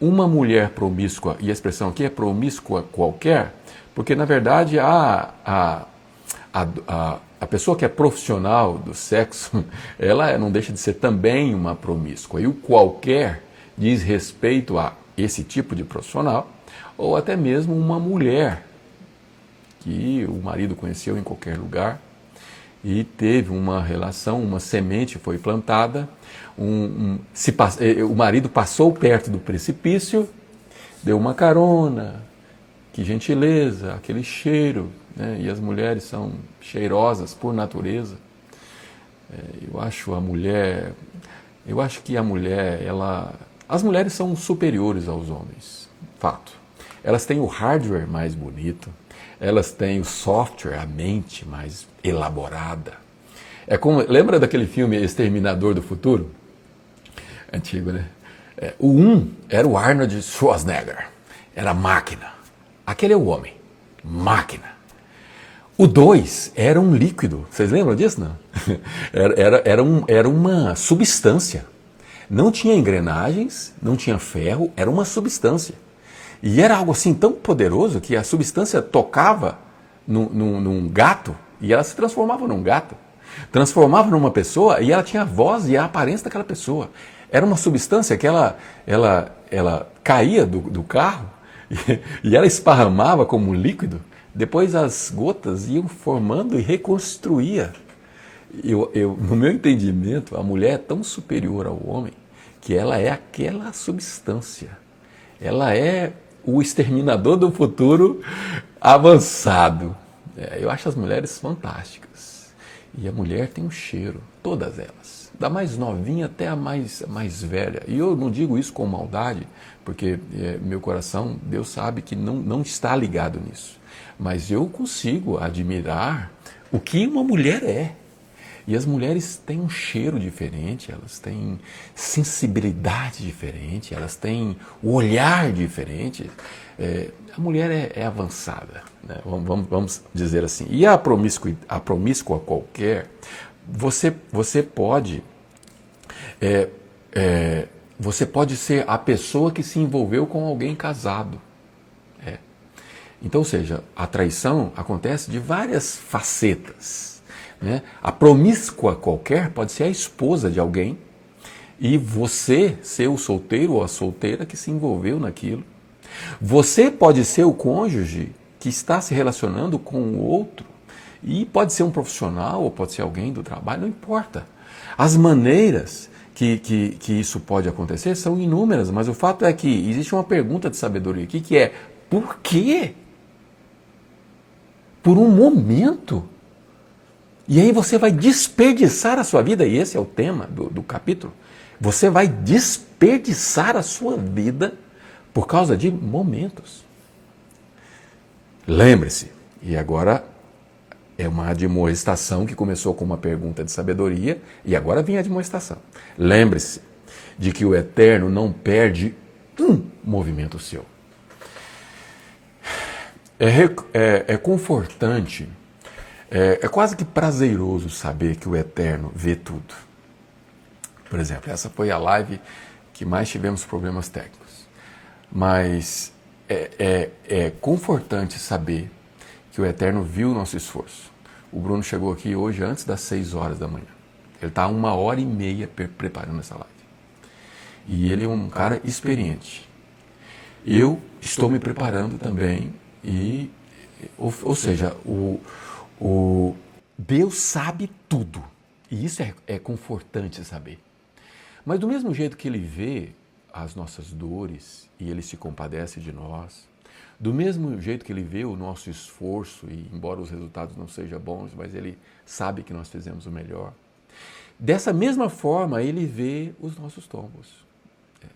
uma mulher promíscua, e a expressão aqui é promíscua qualquer, porque na verdade a, a, a, a a pessoa que é profissional do sexo, *laughs* ela não deixa de ser também uma promíscua. E o qualquer diz respeito a esse tipo de profissional, ou até mesmo uma mulher que o marido conheceu em qualquer lugar e teve uma relação, uma semente foi plantada, um, um, se, eh, o marido passou perto do precipício, deu uma carona, que gentileza, aquele cheiro, né? e as mulheres são cheirosas por natureza. É, eu acho a mulher, eu acho que a mulher, ela, as mulheres são superiores aos homens, fato. Elas têm o hardware mais bonito, elas têm o software, a mente mais elaborada. É como, lembra daquele filme Exterminador do Futuro? Antigo, né? É, o um era o Arnold Schwarzenegger, era máquina. Aquele é o homem, máquina. O 2 era um líquido, vocês lembram disso? Não? *laughs* Era, era, era, um, era uma substância. Não tinha engrenagens, não tinha ferro, era uma substância. E era algo assim tão poderoso que a substância tocava num, num, num gato e ela se transformava num gato. Transformava numa pessoa e ela tinha a voz e a aparência daquela pessoa. Era uma substância que ela, ela, ela caía do, do carro *laughs* e, e ela esparramava como um líquido depois as gotas iam formando e reconstruía. Eu, eu, no meu entendimento, a mulher é tão superior ao homem que ela é aquela substância. Ela é o exterminador do futuro avançado. É, eu acho as mulheres fantásticas. E a mulher tem um cheiro, todas elas. Da mais novinha até a mais, mais velha. E eu não digo isso com maldade, porque é, meu coração, Deus sabe que não, não está ligado nisso mas eu consigo admirar o que uma mulher é. E as mulheres têm um cheiro diferente, elas têm sensibilidade diferente, elas têm o olhar diferente. É, a mulher é, é avançada, né? vamos, vamos, dizer assim. E a promíscua, a promíscua qualquer, você, você pode. É, é, você pode ser a pessoa que se envolveu com alguém casado. Então, ou seja, a traição acontece de várias facetas. Né? A promíscua qualquer pode ser a esposa de alguém e você ser o solteiro ou a solteira que se envolveu naquilo. Você pode ser o cônjuge que está se relacionando com o outro. E pode ser um profissional ou pode ser alguém do trabalho, não importa. As maneiras que, que, que isso pode acontecer são inúmeras, mas o fato é que existe uma pergunta de sabedoria aqui que é: por quê? Por um momento. E aí você vai desperdiçar a sua vida, e esse é o tema do, do capítulo. Você vai desperdiçar a sua vida por causa de momentos. Lembre-se, e agora é uma admoestação que começou com uma pergunta de sabedoria e agora vem a admoestação. Lembre-se de que o Eterno não perde um movimento seu. É, é, é confortante, é, é quase que prazeroso saber que o Eterno vê tudo. Por exemplo, essa foi a live que mais tivemos problemas técnicos. Mas é, é, é confortante saber que o Eterno viu o nosso esforço. O Bruno chegou aqui hoje antes das 6 horas da manhã. Ele está uma hora e meia preparando essa live. E ele é um cara experiente. Eu estou me preparando também e, ou, ou seja, o, o Deus sabe tudo. E isso é, é confortante saber. Mas do mesmo jeito que ele vê as nossas dores e ele se compadece de nós. Do mesmo jeito que ele vê o nosso esforço, e embora os resultados não sejam bons, mas ele sabe que nós fizemos o melhor. Dessa mesma forma, ele vê os nossos tombos. É.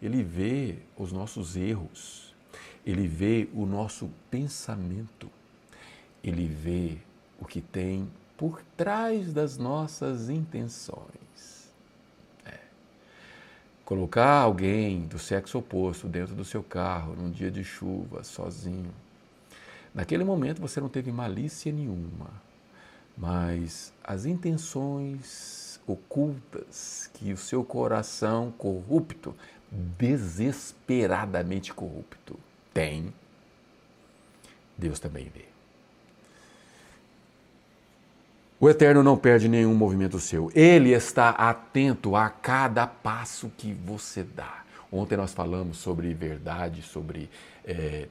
Ele vê os nossos erros. Ele vê o nosso pensamento. Ele vê o que tem por trás das nossas intenções. Colocar alguém do sexo oposto dentro do seu carro num dia de chuva, sozinho. Naquele momento você não teve malícia nenhuma, mas as intenções ocultas que o seu coração corrupto, desesperadamente corrupto, tem, Deus também vê. O Eterno não perde nenhum movimento seu. Ele está atento a cada passo que você dá. Ontem nós falamos sobre verdade, sobre é,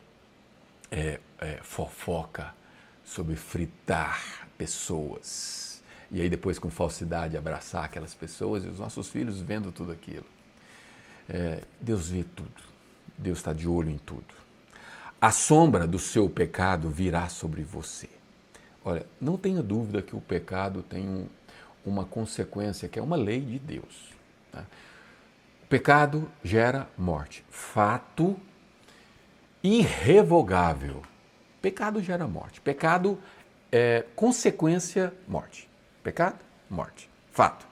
é, é, fofoca, sobre fritar pessoas. E aí depois com falsidade abraçar aquelas pessoas e os nossos filhos vendo tudo aquilo. É, Deus vê tudo. Deus está de olho em tudo. A sombra do seu pecado virá sobre você. Olha, não tenha dúvida que o pecado tem um, uma consequência que é uma lei de Deus. Tá? O pecado gera morte. Fato irrevogável. Pecado gera morte. Pecado é consequência, morte. Pecado, morte. Fato.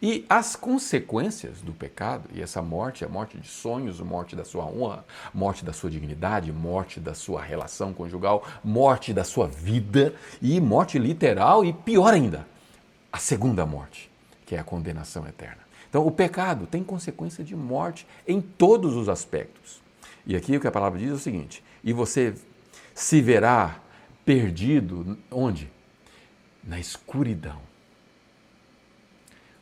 E as consequências do pecado, e essa morte, a morte de sonhos, morte da sua honra, morte da sua dignidade, morte da sua relação conjugal, morte da sua vida e morte literal e pior ainda, a segunda morte, que é a condenação eterna. Então, o pecado tem consequência de morte em todos os aspectos. E aqui o que a palavra diz é o seguinte: e você se verá perdido onde? Na escuridão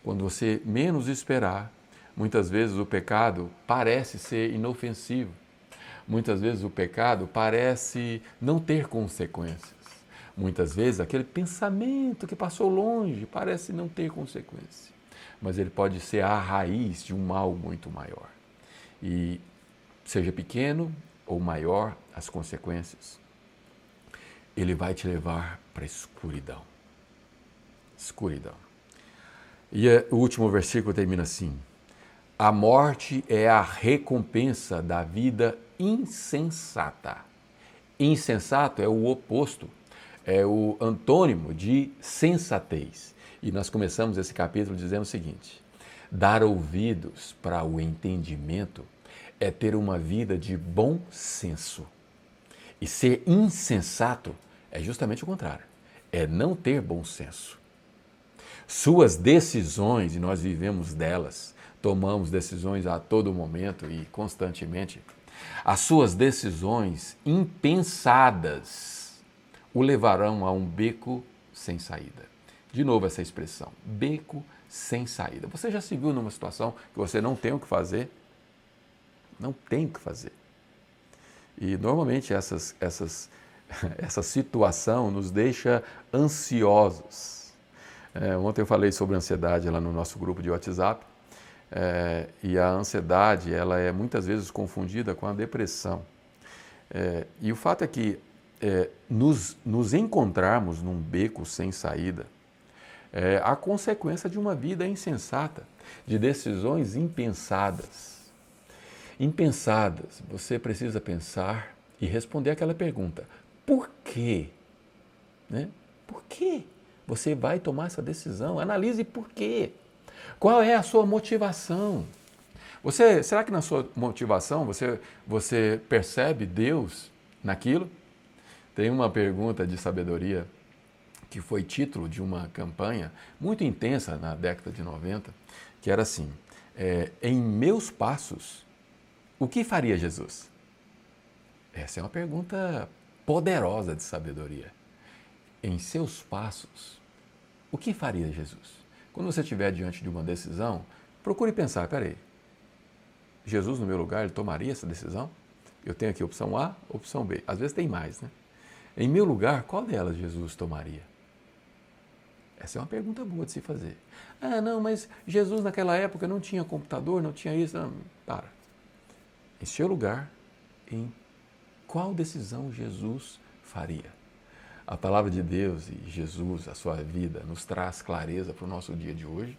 quando você menos esperar, muitas vezes o pecado parece ser inofensivo. Muitas vezes o pecado parece não ter consequências. Muitas vezes aquele pensamento que passou longe parece não ter consequência. Mas ele pode ser a raiz de um mal muito maior. E seja pequeno ou maior as consequências, ele vai te levar para a escuridão. Escuridão. E o último versículo termina assim: A morte é a recompensa da vida insensata. Insensato é o oposto, é o antônimo de sensatez. E nós começamos esse capítulo dizendo o seguinte: dar ouvidos para o entendimento é ter uma vida de bom senso. E ser insensato é justamente o contrário, é não ter bom senso. Suas decisões, e nós vivemos delas, tomamos decisões a todo momento e constantemente, as suas decisões impensadas o levarão a um beco sem saída. De novo essa expressão, beco sem saída. Você já se viu numa situação que você não tem o que fazer? Não tem o que fazer. E normalmente essas, essas *laughs* essa situação nos deixa ansiosos. É, ontem eu falei sobre ansiedade lá no nosso grupo de WhatsApp é, e a ansiedade ela é muitas vezes confundida com a depressão. É, e o fato é que é, nos, nos encontrarmos num beco sem saída é a consequência de uma vida insensata, de decisões impensadas. Impensadas, você precisa pensar e responder aquela pergunta: por quê? Né? Por quê você vai tomar essa decisão? Analise por quê. Qual é a sua motivação? Você, será que na sua motivação você, você percebe Deus naquilo? Tem uma pergunta de sabedoria que foi título de uma campanha muito intensa na década de 90, que era assim: é, Em meus passos, o que faria Jesus? Essa é uma pergunta poderosa de sabedoria. Em seus passos, o que faria Jesus? Quando você estiver diante de uma decisão, procure pensar: peraí, Jesus no meu lugar, ele tomaria essa decisão? Eu tenho aqui opção A, opção B. Às vezes tem mais, né? Em meu lugar, qual delas Jesus tomaria? Essa é uma pergunta boa de se fazer. Ah, não, mas Jesus naquela época não tinha computador, não tinha isso. Não. Para. Em seu lugar, em qual decisão Jesus faria? A palavra de Deus e Jesus, a sua vida, nos traz clareza para o nosso dia de hoje,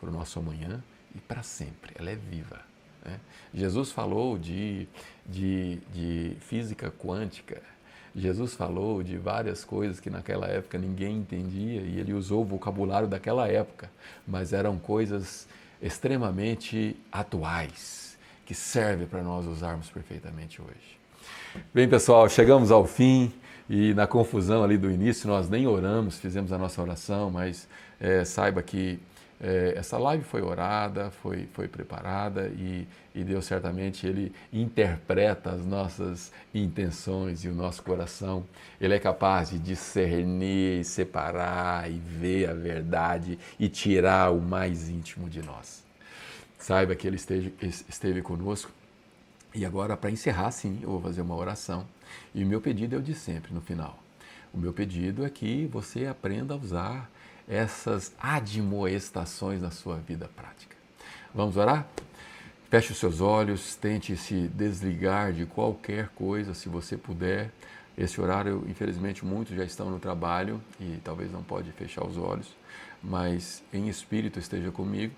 para o nosso amanhã e para sempre. Ela é viva. Né? Jesus falou de, de, de física quântica. Jesus falou de várias coisas que naquela época ninguém entendia e ele usou o vocabulário daquela época, mas eram coisas extremamente atuais que servem para nós usarmos perfeitamente hoje. Bem, pessoal, chegamos ao fim e na confusão ali do início nós nem oramos, fizemos a nossa oração, mas é, saiba que é, essa live foi orada, foi, foi preparada e, e Deus certamente Ele interpreta as nossas intenções e o nosso coração. Ele é capaz de discernir, separar e ver a verdade e tirar o mais íntimo de nós. Saiba que Ele esteve, esteve conosco e agora, para encerrar, sim, eu vou fazer uma oração. E o meu pedido é o de sempre, no final. O meu pedido é que você aprenda a usar essas admoestações na sua vida prática. Vamos orar? Feche os seus olhos, tente se desligar de qualquer coisa, se você puder. Esse horário, infelizmente, muitos já estão no trabalho e talvez não pode fechar os olhos, mas em espírito esteja comigo.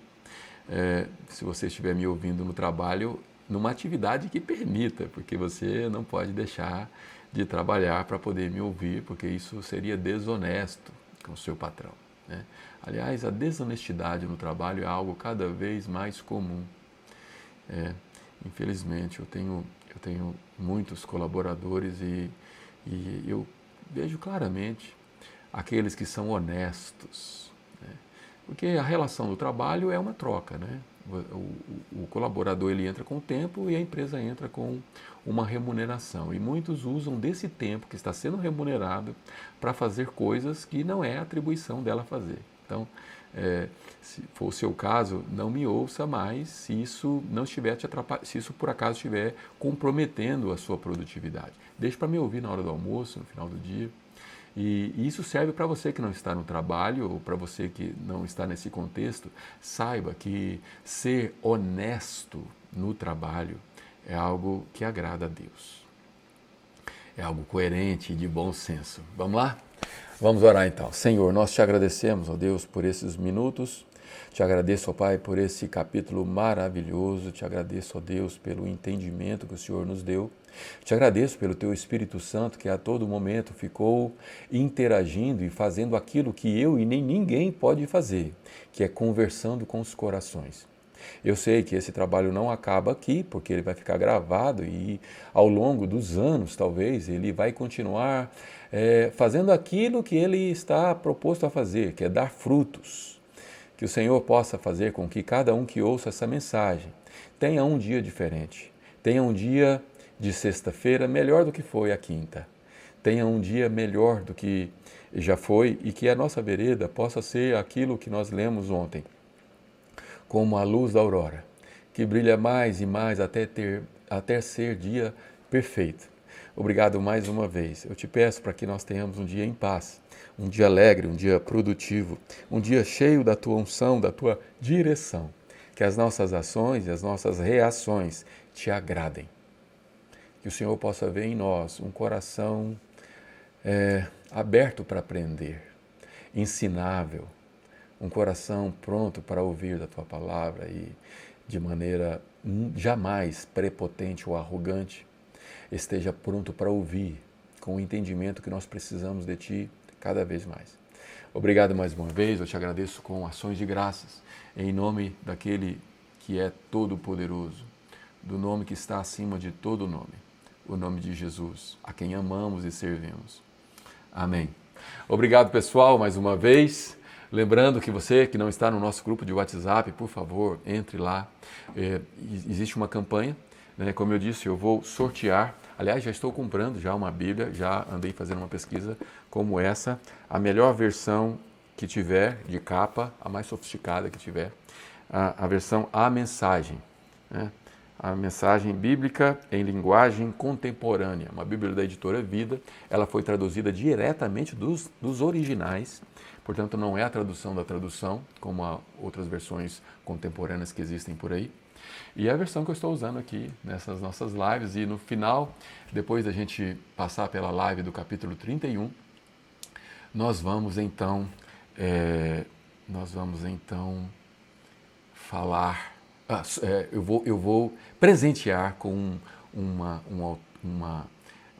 É, se você estiver me ouvindo no trabalho, numa atividade que permita, porque você não pode deixar de trabalhar para poder me ouvir, porque isso seria desonesto com o seu patrão. Né? Aliás, a desonestidade no trabalho é algo cada vez mais comum. É, infelizmente, eu tenho, eu tenho muitos colaboradores e, e eu vejo claramente aqueles que são honestos. Né? Porque a relação do trabalho é uma troca, né? O, o, colaborador ele entra com o tempo e a empresa entra com uma remuneração. E muitos usam desse tempo que está sendo remunerado para fazer coisas que não é atribuição dela fazer. Então, é, se for o seu caso, não me ouça mais se isso não estiver te se isso por acaso estiver comprometendo a sua produtividade. Deixe para me ouvir na hora do almoço, no final do dia. E isso serve para você que não está no trabalho ou para você que não está nesse contexto. Saiba que ser honesto no trabalho é algo que agrada a Deus. É algo coerente e de bom senso. Vamos lá? Vamos orar então. Senhor, nós te agradecemos, ó Deus, por esses minutos te agradeço, ó Pai, por esse capítulo maravilhoso. Te agradeço, ó Deus, pelo entendimento que o Senhor nos deu. Te agradeço pelo Teu Espírito Santo que a todo momento ficou interagindo e fazendo aquilo que eu e nem ninguém pode fazer, que é conversando com os corações. Eu sei que esse trabalho não acaba aqui, porque ele vai ficar gravado e ao longo dos anos, talvez, ele vai continuar é, fazendo aquilo que ele está proposto a fazer, que é dar frutos. Que o Senhor possa fazer com que cada um que ouça essa mensagem tenha um dia diferente, tenha um dia de sexta-feira melhor do que foi a quinta, tenha um dia melhor do que já foi e que a nossa vereda possa ser aquilo que nós lemos ontem, como a luz da aurora, que brilha mais e mais até ter até ser dia perfeito. Obrigado mais uma vez. Eu te peço para que nós tenhamos um dia em paz, um dia alegre, um dia produtivo, um dia cheio da tua unção, da tua direção. Que as nossas ações e as nossas reações te agradem. Que o Senhor possa ver em nós um coração é, aberto para aprender, ensinável, um coração pronto para ouvir da tua palavra e de maneira jamais prepotente ou arrogante, esteja pronto para ouvir com o entendimento que nós precisamos de Ti cada vez mais. Obrigado mais uma vez, eu te agradeço com ações de graças, em nome daquele que é todo-poderoso, do nome que está acima de todo nome, o nome de Jesus, a quem amamos e servimos. Amém. Obrigado, pessoal, mais uma vez. Lembrando que você que não está no nosso grupo de WhatsApp, por favor, entre lá. É, existe uma campanha né? Como eu disse, eu vou sortear. Aliás, já estou comprando já uma Bíblia, já andei fazendo uma pesquisa como essa, a melhor versão que tiver de capa, a mais sofisticada que tiver, a, a versão A Mensagem. Né? A mensagem bíblica em linguagem contemporânea, uma Bíblia da editora Vida. Ela foi traduzida diretamente dos, dos originais, portanto, não é a tradução da tradução, como outras versões contemporâneas que existem por aí. E é a versão que eu estou usando aqui nessas nossas lives. E no final, depois da gente passar pela live do capítulo 31, nós vamos então, é, nós vamos então falar. Ah, é, eu, vou, eu vou presentear com uma, uma, uma,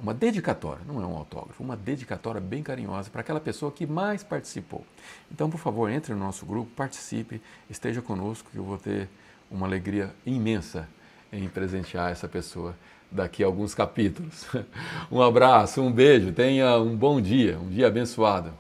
uma dedicatória, não é um autógrafo, uma dedicatória bem carinhosa para aquela pessoa que mais participou. Então, por favor, entre no nosso grupo, participe, esteja conosco, que eu vou ter uma alegria imensa em presentear essa pessoa daqui a alguns capítulos. *laughs* Um abraço, um beijo, tenha um bom dia, um dia abençoado.